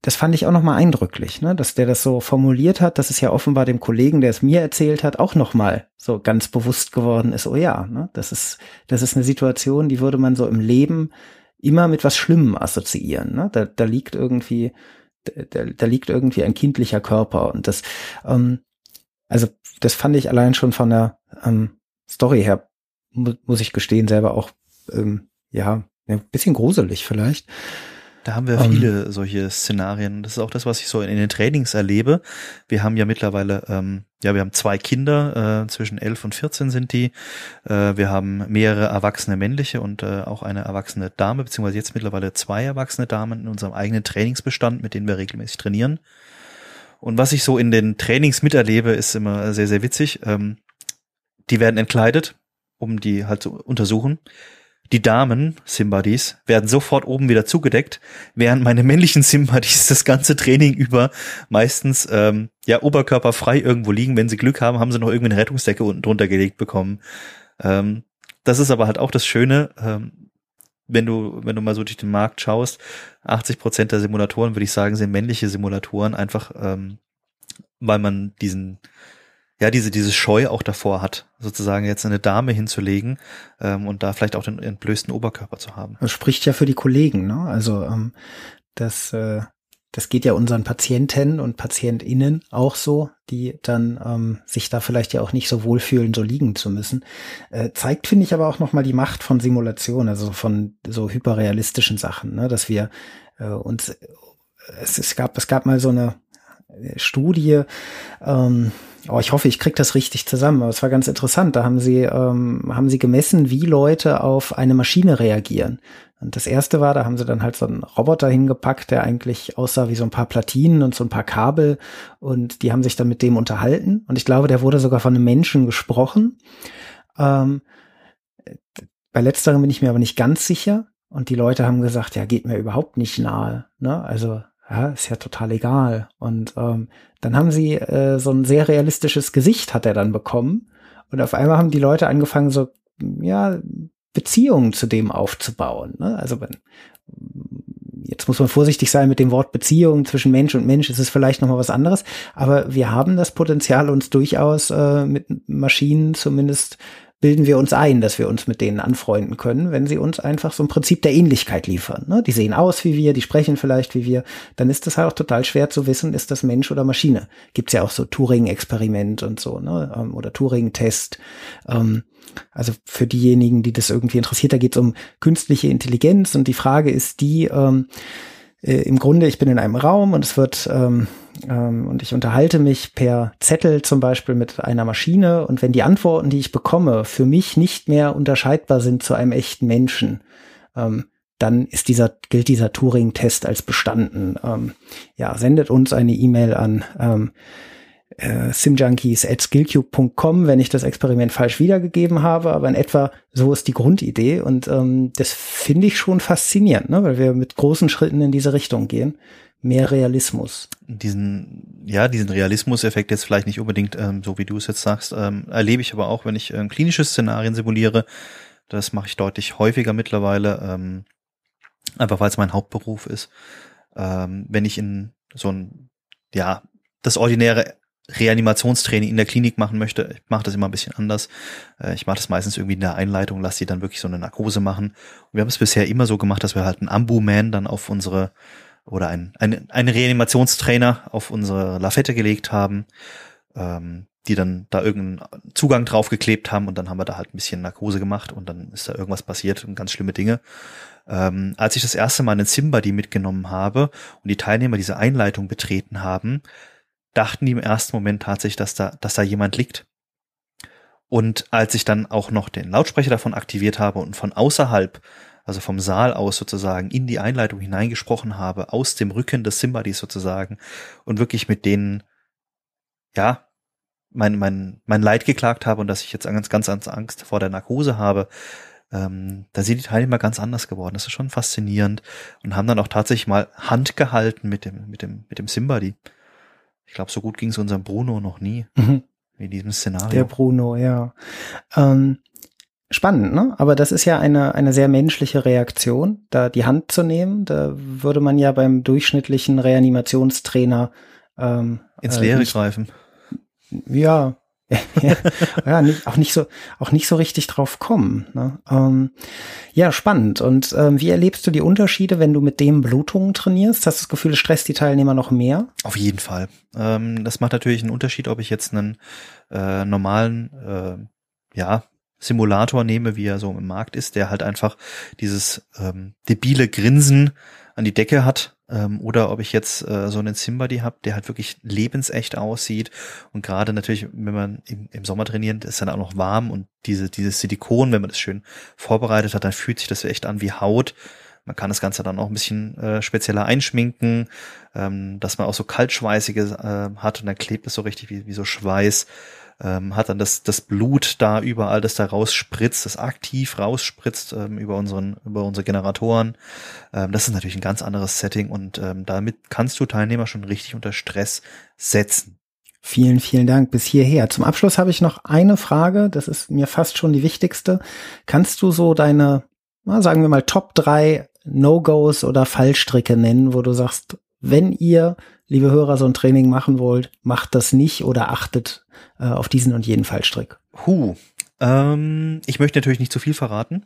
A: das fand ich auch nochmal eindrücklich, ne? dass der das so formuliert hat, dass es ja offenbar dem Kollegen, der es mir erzählt hat, auch nochmal so ganz bewusst geworden ist, oh ja, ne? das ist, das ist eine Situation, die würde man so im Leben immer mit was Schlimmem assoziieren. Ne? Da, da liegt irgendwie, da, da liegt irgendwie ein kindlicher Körper und das, ähm, also das fand ich allein schon von der ähm, Story her, mu muss ich gestehen, selber auch ähm, ja, ein bisschen gruselig vielleicht.
B: Da haben wir um, ähm. viele solche Szenarien. Das ist auch das, was ich so in, in den Trainings erlebe. Wir haben ja mittlerweile, ähm, ja, wir haben zwei Kinder, äh, zwischen elf und 14 sind die. Äh, wir haben mehrere erwachsene männliche und äh, auch eine erwachsene Dame, beziehungsweise jetzt mittlerweile zwei erwachsene Damen in unserem eigenen Trainingsbestand, mit denen wir regelmäßig trainieren. Und was ich so in den Trainings miterlebe, ist immer sehr, sehr witzig. Ähm, die werden entkleidet, um die halt zu untersuchen die Damen Simbadis werden sofort oben wieder zugedeckt, während meine männlichen Simbadis das ganze Training über meistens ähm, ja oberkörperfrei irgendwo liegen. Wenn sie Glück haben, haben sie noch irgendwie eine Rettungsdecke unten drunter gelegt bekommen. Ähm, das ist aber halt auch das Schöne, ähm, wenn du, wenn du mal so durch den Markt schaust, 80 Prozent der Simulatoren, würde ich sagen, sind männliche Simulatoren, einfach ähm, weil man diesen ja, diese, diese Scheu auch davor hat, sozusagen jetzt eine Dame hinzulegen ähm, und da vielleicht auch den entblößten Oberkörper zu haben.
A: Das spricht ja für die Kollegen, ne? Also ähm, das, äh, das geht ja unseren Patienten und PatientInnen auch so, die dann ähm, sich da vielleicht ja auch nicht so wohlfühlen, so liegen zu müssen. Äh, zeigt, finde ich, aber auch nochmal die Macht von Simulation, also von so hyperrealistischen Sachen, ne? dass wir äh, uns es, es gab es gab mal so eine Studie, ähm, oh, ich hoffe, ich kriege das richtig zusammen, aber es war ganz interessant. Da haben sie, ähm, haben sie gemessen, wie Leute auf eine Maschine reagieren. Und das erste war, da haben sie dann halt so einen Roboter hingepackt, der eigentlich aussah wie so ein paar Platinen und so ein paar Kabel. Und die haben sich dann mit dem unterhalten. Und ich glaube, der wurde sogar von einem Menschen gesprochen. Ähm, bei letzterem bin ich mir aber nicht ganz sicher. Und die Leute haben gesagt, ja, geht mir überhaupt nicht nahe. Ne? Also ja, ist ja total egal. Und ähm, dann haben sie äh, so ein sehr realistisches Gesicht hat er dann bekommen. Und auf einmal haben die Leute angefangen, so, ja, Beziehungen zu dem aufzubauen. Ne? Also jetzt muss man vorsichtig sein mit dem Wort Beziehung zwischen Mensch und Mensch, ist es vielleicht nochmal was anderes, aber wir haben das Potenzial, uns durchaus äh, mit Maschinen zumindest bilden wir uns ein, dass wir uns mit denen anfreunden können, wenn sie uns einfach so ein Prinzip der Ähnlichkeit liefern. Ne? Die sehen aus wie wir, die sprechen vielleicht wie wir. Dann ist das halt auch total schwer zu wissen, ist das Mensch oder Maschine. Gibt's ja auch so Turing-Experiment und so, ne? Ähm, oder Turing-Test. Ähm, also für diejenigen, die das irgendwie interessiert, da geht's um künstliche Intelligenz und die Frage ist die, ähm, äh, im Grunde, ich bin in einem Raum und es wird ähm, ähm, und ich unterhalte mich per Zettel zum Beispiel mit einer Maschine und wenn die Antworten, die ich bekomme, für mich nicht mehr unterscheidbar sind zu einem echten Menschen, ähm, dann ist dieser, gilt dieser Turing-Test als bestanden. Ähm, ja, sendet uns eine E-Mail an ähm, äh, simjunkies at skillcube.com, wenn ich das Experiment falsch wiedergegeben habe, aber in etwa so ist die Grundidee und ähm, das finde ich schon faszinierend, ne? weil wir mit großen Schritten in diese Richtung gehen. Mehr Realismus.
B: Diesen, ja, diesen Realismus-Effekt jetzt vielleicht nicht unbedingt, ähm, so wie du es jetzt sagst, ähm, erlebe ich aber auch, wenn ich ähm, klinische Szenarien simuliere. Das mache ich deutlich häufiger mittlerweile, ähm, einfach weil es mein Hauptberuf ist. Ähm, wenn ich in so ein, ja, das ordinäre Reanimationstraining in der Klinik machen möchte, ich mache das immer ein bisschen anders. Äh, ich mache das meistens irgendwie in der Einleitung, lasse sie dann wirklich so eine Narkose machen. Und wir haben es bisher immer so gemacht, dass wir halt einen Ambu-Man dann auf unsere oder ein, ein, einen Reanimationstrainer auf unsere Lafette gelegt haben, ähm, die dann da irgendeinen Zugang draufgeklebt haben und dann haben wir da halt ein bisschen Narkose gemacht und dann ist da irgendwas passiert und ganz schlimme Dinge. Ähm, als ich das erste Mal einen Simba die mitgenommen habe und die Teilnehmer diese Einleitung betreten haben, dachten die im ersten Moment tatsächlich, dass da, dass da jemand liegt. Und als ich dann auch noch den Lautsprecher davon aktiviert habe und von außerhalb, also vom Saal aus sozusagen, in die Einleitung hineingesprochen habe, aus dem Rücken des Simbadis sozusagen, und wirklich mit denen, ja, mein, mein, mein Leid geklagt habe und dass ich jetzt ganz, ganz Angst vor der Narkose habe, ähm, da sind die Teilnehmer ganz anders geworden. Das ist schon faszinierend und haben dann auch tatsächlich mal Hand gehalten mit dem, mit dem, mit dem Simbadi. Ich glaube, so gut ging es unserem Bruno noch nie. Mhm. In diesem Szenario.
A: Der Bruno, ja. Ähm, spannend, ne? Aber das ist ja eine, eine sehr menschliche Reaktion, da die Hand zu nehmen. Da würde man ja beim durchschnittlichen Reanimationstrainer ähm,
B: ins äh, Leere äh, greifen.
A: Ja, [laughs] ja, nicht, auch nicht so, auch nicht so richtig drauf kommen. Ne? Ähm, ja, spannend. Und ähm, wie erlebst du die Unterschiede, wenn du mit dem Blutungen trainierst? Hast du das Gefühl, es stresst die Teilnehmer noch mehr?
B: Auf jeden Fall. Ähm, das macht natürlich einen Unterschied, ob ich jetzt einen äh, normalen, äh, ja, Simulator nehme, wie er so im Markt ist, der halt einfach dieses ähm, debile Grinsen an die Decke hat ähm, oder ob ich jetzt äh, so einen Simbadi habe, der halt wirklich lebensecht aussieht und gerade natürlich, wenn man im, im Sommer trainiert, ist dann auch noch warm und diese dieses Silikon, wenn man das schön vorbereitet hat, dann fühlt sich das echt an wie Haut. Man kann das Ganze dann auch ein bisschen äh, spezieller einschminken, ähm, dass man auch so kaltschweißige äh, hat und dann klebt es so richtig wie, wie so Schweiß ähm, hat dann das, das Blut da überall, das da rausspritzt, das aktiv rausspritzt ähm, über unseren, über unsere Generatoren. Ähm, das ist natürlich ein ganz anderes Setting und ähm, damit kannst du Teilnehmer schon richtig unter Stress setzen.
A: Vielen, vielen Dank bis hierher. Zum Abschluss habe ich noch eine Frage, das ist mir fast schon die wichtigste. Kannst du so deine, na, sagen wir mal, Top drei No-Gos oder Fallstricke nennen, wo du sagst, wenn ihr, liebe Hörer, so ein Training machen wollt, macht das nicht oder achtet äh, auf diesen und jeden Fallstrick.
B: Huh. Ähm, ich möchte natürlich nicht zu viel verraten,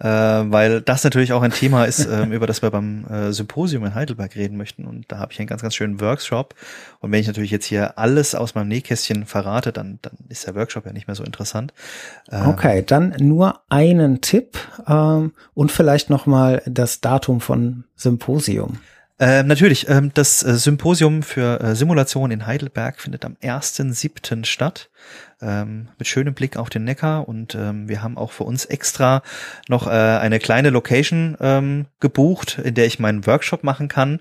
B: äh, weil das natürlich auch ein Thema ist, [laughs] ähm, über das wir beim äh, Symposium in Heidelberg reden möchten. Und da habe ich einen ganz, ganz schönen Workshop. Und wenn ich natürlich jetzt hier alles aus meinem Nähkästchen verrate, dann, dann ist der Workshop ja nicht mehr so interessant.
A: Ähm, okay, dann nur einen Tipp ähm, und vielleicht noch mal das Datum von Symposium.
B: Ähm, natürlich, ähm, das äh, Symposium für äh, Simulation in Heidelberg findet am 1.7. statt, ähm, mit schönem Blick auf den Neckar und ähm, wir haben auch für uns extra noch äh, eine kleine Location ähm, gebucht, in der ich meinen Workshop machen kann.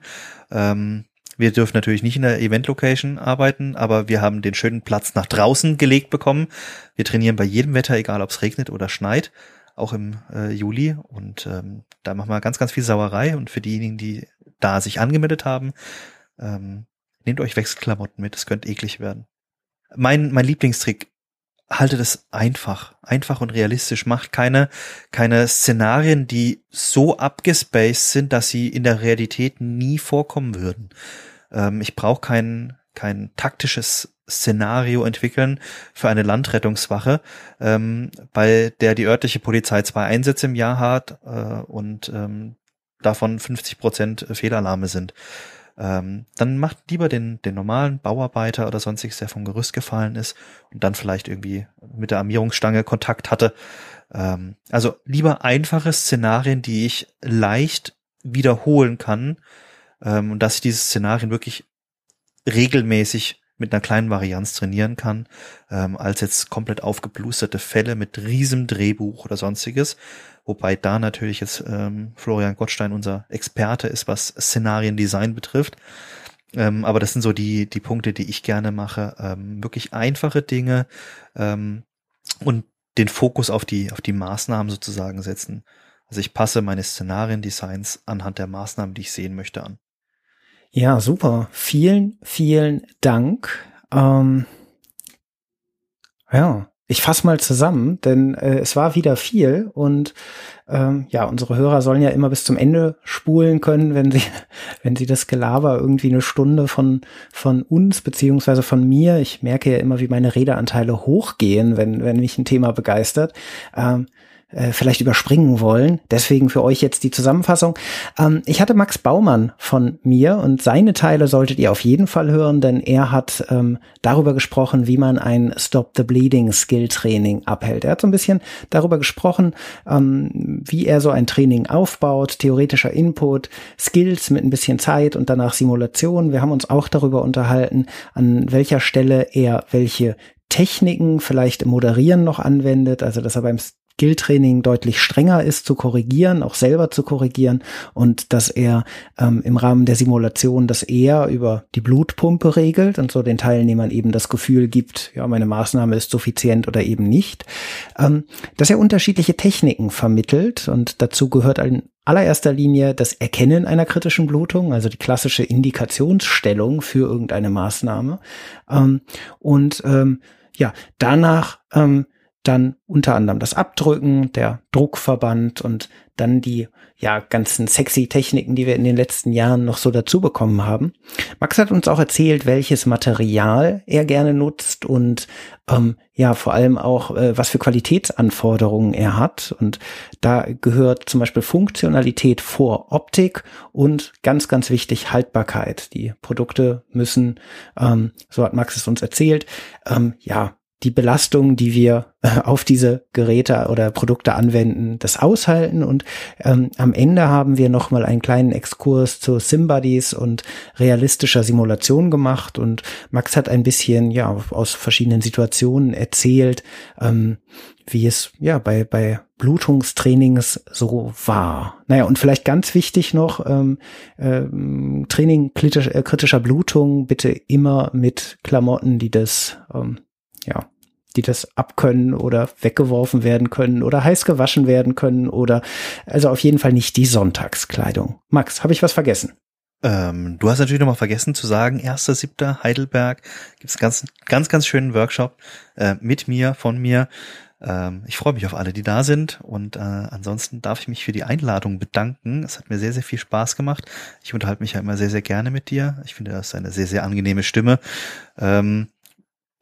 B: Ähm, wir dürfen natürlich nicht in der Event-Location arbeiten, aber wir haben den schönen Platz nach draußen gelegt bekommen. Wir trainieren bei jedem Wetter, egal ob es regnet oder schneit, auch im äh, Juli. Und ähm, da machen wir ganz, ganz viel Sauerei. Und für diejenigen, die da sich angemeldet haben. Ähm, nehmt euch Wechselklamotten mit, es könnte eklig werden. Mein, mein Lieblingstrick haltet es einfach, einfach und realistisch. Macht keine, keine Szenarien, die so abgespaced sind, dass sie in der Realität nie vorkommen würden. Ähm, ich brauche kein, kein taktisches Szenario entwickeln für eine Landrettungswache, ähm, bei der die örtliche Polizei zwei Einsätze im Jahr hat äh, und ähm, davon 50 Prozent Fehlalarme sind ähm, dann macht lieber den, den normalen Bauarbeiter oder sonstiges, der vom Gerüst gefallen ist und dann vielleicht irgendwie mit der Armierungsstange Kontakt hatte. Ähm, also lieber einfache Szenarien, die ich leicht wiederholen kann ähm, und dass ich diese Szenarien wirklich regelmäßig mit einer kleinen Varianz trainieren kann, ähm, als jetzt komplett aufgeblusterte Fälle mit riesem Drehbuch oder sonstiges. Wobei da natürlich jetzt ähm, Florian Gottstein unser Experte ist, was Szenariendesign betrifft. Ähm, aber das sind so die, die Punkte, die ich gerne mache. Ähm, wirklich einfache Dinge ähm, und den Fokus auf die, auf die Maßnahmen sozusagen setzen. Also ich passe meine Szenariendesigns anhand der Maßnahmen, die ich sehen möchte, an.
A: Ja, super. Vielen, vielen Dank. Ähm, ja, ich fasse mal zusammen, denn äh, es war wieder viel und ähm, ja, unsere Hörer sollen ja immer bis zum Ende spulen können, wenn sie, [laughs] wenn sie das Gelaber irgendwie eine Stunde von, von uns beziehungsweise von mir, ich merke ja immer, wie meine Redeanteile hochgehen, wenn, wenn mich ein Thema begeistert. Ähm, äh, vielleicht überspringen wollen. Deswegen für euch jetzt die Zusammenfassung. Ähm, ich hatte Max Baumann von mir und seine Teile solltet ihr auf jeden Fall hören, denn er hat ähm, darüber gesprochen, wie man ein Stop the Bleeding Skill Training abhält. Er hat so ein bisschen darüber gesprochen, ähm, wie er so ein Training aufbaut, theoretischer Input, Skills mit ein bisschen Zeit und danach Simulation. Wir haben uns auch darüber unterhalten, an welcher Stelle er welche Techniken vielleicht im Moderieren noch anwendet, also dass er beim Skilltraining deutlich strenger ist zu korrigieren, auch selber zu korrigieren und dass er ähm, im Rahmen der Simulation das eher über die Blutpumpe regelt und so den Teilnehmern eben das Gefühl gibt, ja, meine Maßnahme ist suffizient oder eben nicht, ähm, dass er unterschiedliche Techniken vermittelt und dazu gehört in allererster Linie das Erkennen einer kritischen Blutung, also die klassische Indikationsstellung für irgendeine Maßnahme. Ähm, und ähm, ja, danach ähm, dann unter anderem das Abdrücken, der Druckverband und dann die ja ganzen sexy Techniken, die wir in den letzten Jahren noch so dazu bekommen haben. Max hat uns auch erzählt, welches Material er gerne nutzt und ähm, ja vor allem auch äh, was für Qualitätsanforderungen er hat und da gehört zum Beispiel Funktionalität vor Optik und ganz ganz wichtig Haltbarkeit. Die Produkte müssen, ähm, so hat Max es uns erzählt, ähm, ja die Belastung, die wir äh, auf diese Geräte oder Produkte anwenden, das aushalten. Und ähm, am Ende haben wir nochmal einen kleinen Exkurs zu Simbuddies und realistischer Simulation gemacht. Und Max hat ein bisschen ja aus verschiedenen Situationen erzählt, ähm, wie es ja bei, bei Blutungstrainings so war. Naja, und vielleicht ganz wichtig noch, ähm, ähm, Training kritisch, äh, kritischer Blutung bitte immer mit Klamotten, die das ähm, ja, die das abkönnen oder weggeworfen werden können oder heiß gewaschen werden können oder also auf jeden Fall nicht die Sonntagskleidung. Max, habe ich was vergessen?
B: Ähm, du hast natürlich noch mal vergessen zu sagen, 1.7. Heidelberg gibt's ganz, ganz, ganz schönen Workshop äh, mit mir, von mir. Ähm, ich freue mich auf alle, die da sind und äh, ansonsten darf ich mich für die Einladung bedanken. Es hat mir sehr, sehr viel Spaß gemacht. Ich unterhalte mich ja immer sehr, sehr gerne mit dir. Ich finde, das ist eine sehr, sehr angenehme Stimme. Ähm,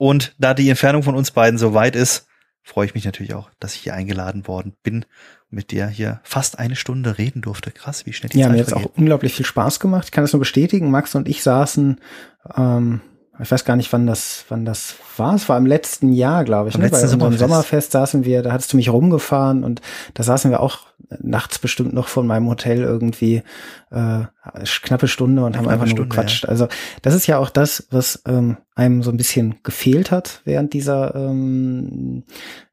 B: und da die Entfernung von uns beiden so weit ist, freue ich mich natürlich auch, dass ich hier eingeladen worden bin, mit dir hier fast eine Stunde reden durfte. Krass, wie schnell
A: die ja, Zeit mir hat auch unglaublich viel Spaß gemacht. Ich kann das nur bestätigen. Max und ich saßen ähm, ich weiß gar nicht, wann das, wann das war. Es war im letzten Jahr, glaube ich.
B: ne? Bei unserem
A: Sommerfest. Sommerfest saßen wir, da hattest du mich rumgefahren und da saßen wir auch nachts bestimmt noch von meinem Hotel irgendwie äh, knappe Stunde und haben einfach nur Stunde, gequatscht. Ja. Also das ist ja auch das, was ähm, einem so ein bisschen gefehlt hat während dieser ähm,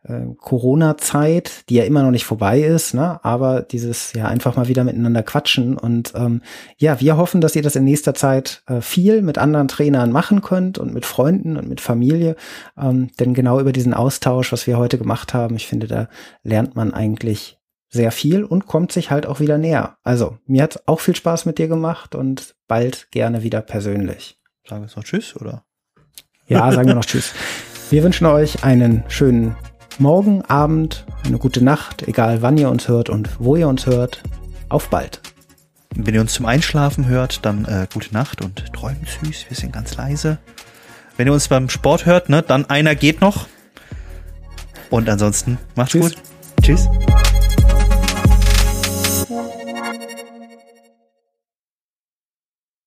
A: äh, Corona-Zeit, die ja immer noch nicht vorbei ist, ne? aber dieses ja einfach mal wieder miteinander quatschen und ähm, ja, wir hoffen, dass ihr das in nächster Zeit äh, viel mit anderen Trainern machen könnt und mit Freunden und mit Familie, ähm, denn genau über diesen Austausch, was wir heute gemacht haben, ich finde, da lernt man eigentlich sehr viel und kommt sich halt auch wieder näher. Also, mir hat auch viel Spaß mit dir gemacht und bald gerne wieder persönlich.
B: Sagen wir jetzt noch Tschüss, oder?
A: Ja, sagen wir noch Tschüss. Wir wünschen euch einen schönen Morgen, Abend, eine gute Nacht, egal wann ihr uns hört und wo ihr uns hört. Auf bald.
B: Wenn ihr uns zum Einschlafen hört, dann äh, gute Nacht und träumt süß. Wir sind ganz leise. Wenn ihr uns beim Sport hört, ne, dann einer geht noch. Und ansonsten macht's
A: Tschüss.
B: gut. Tschüss.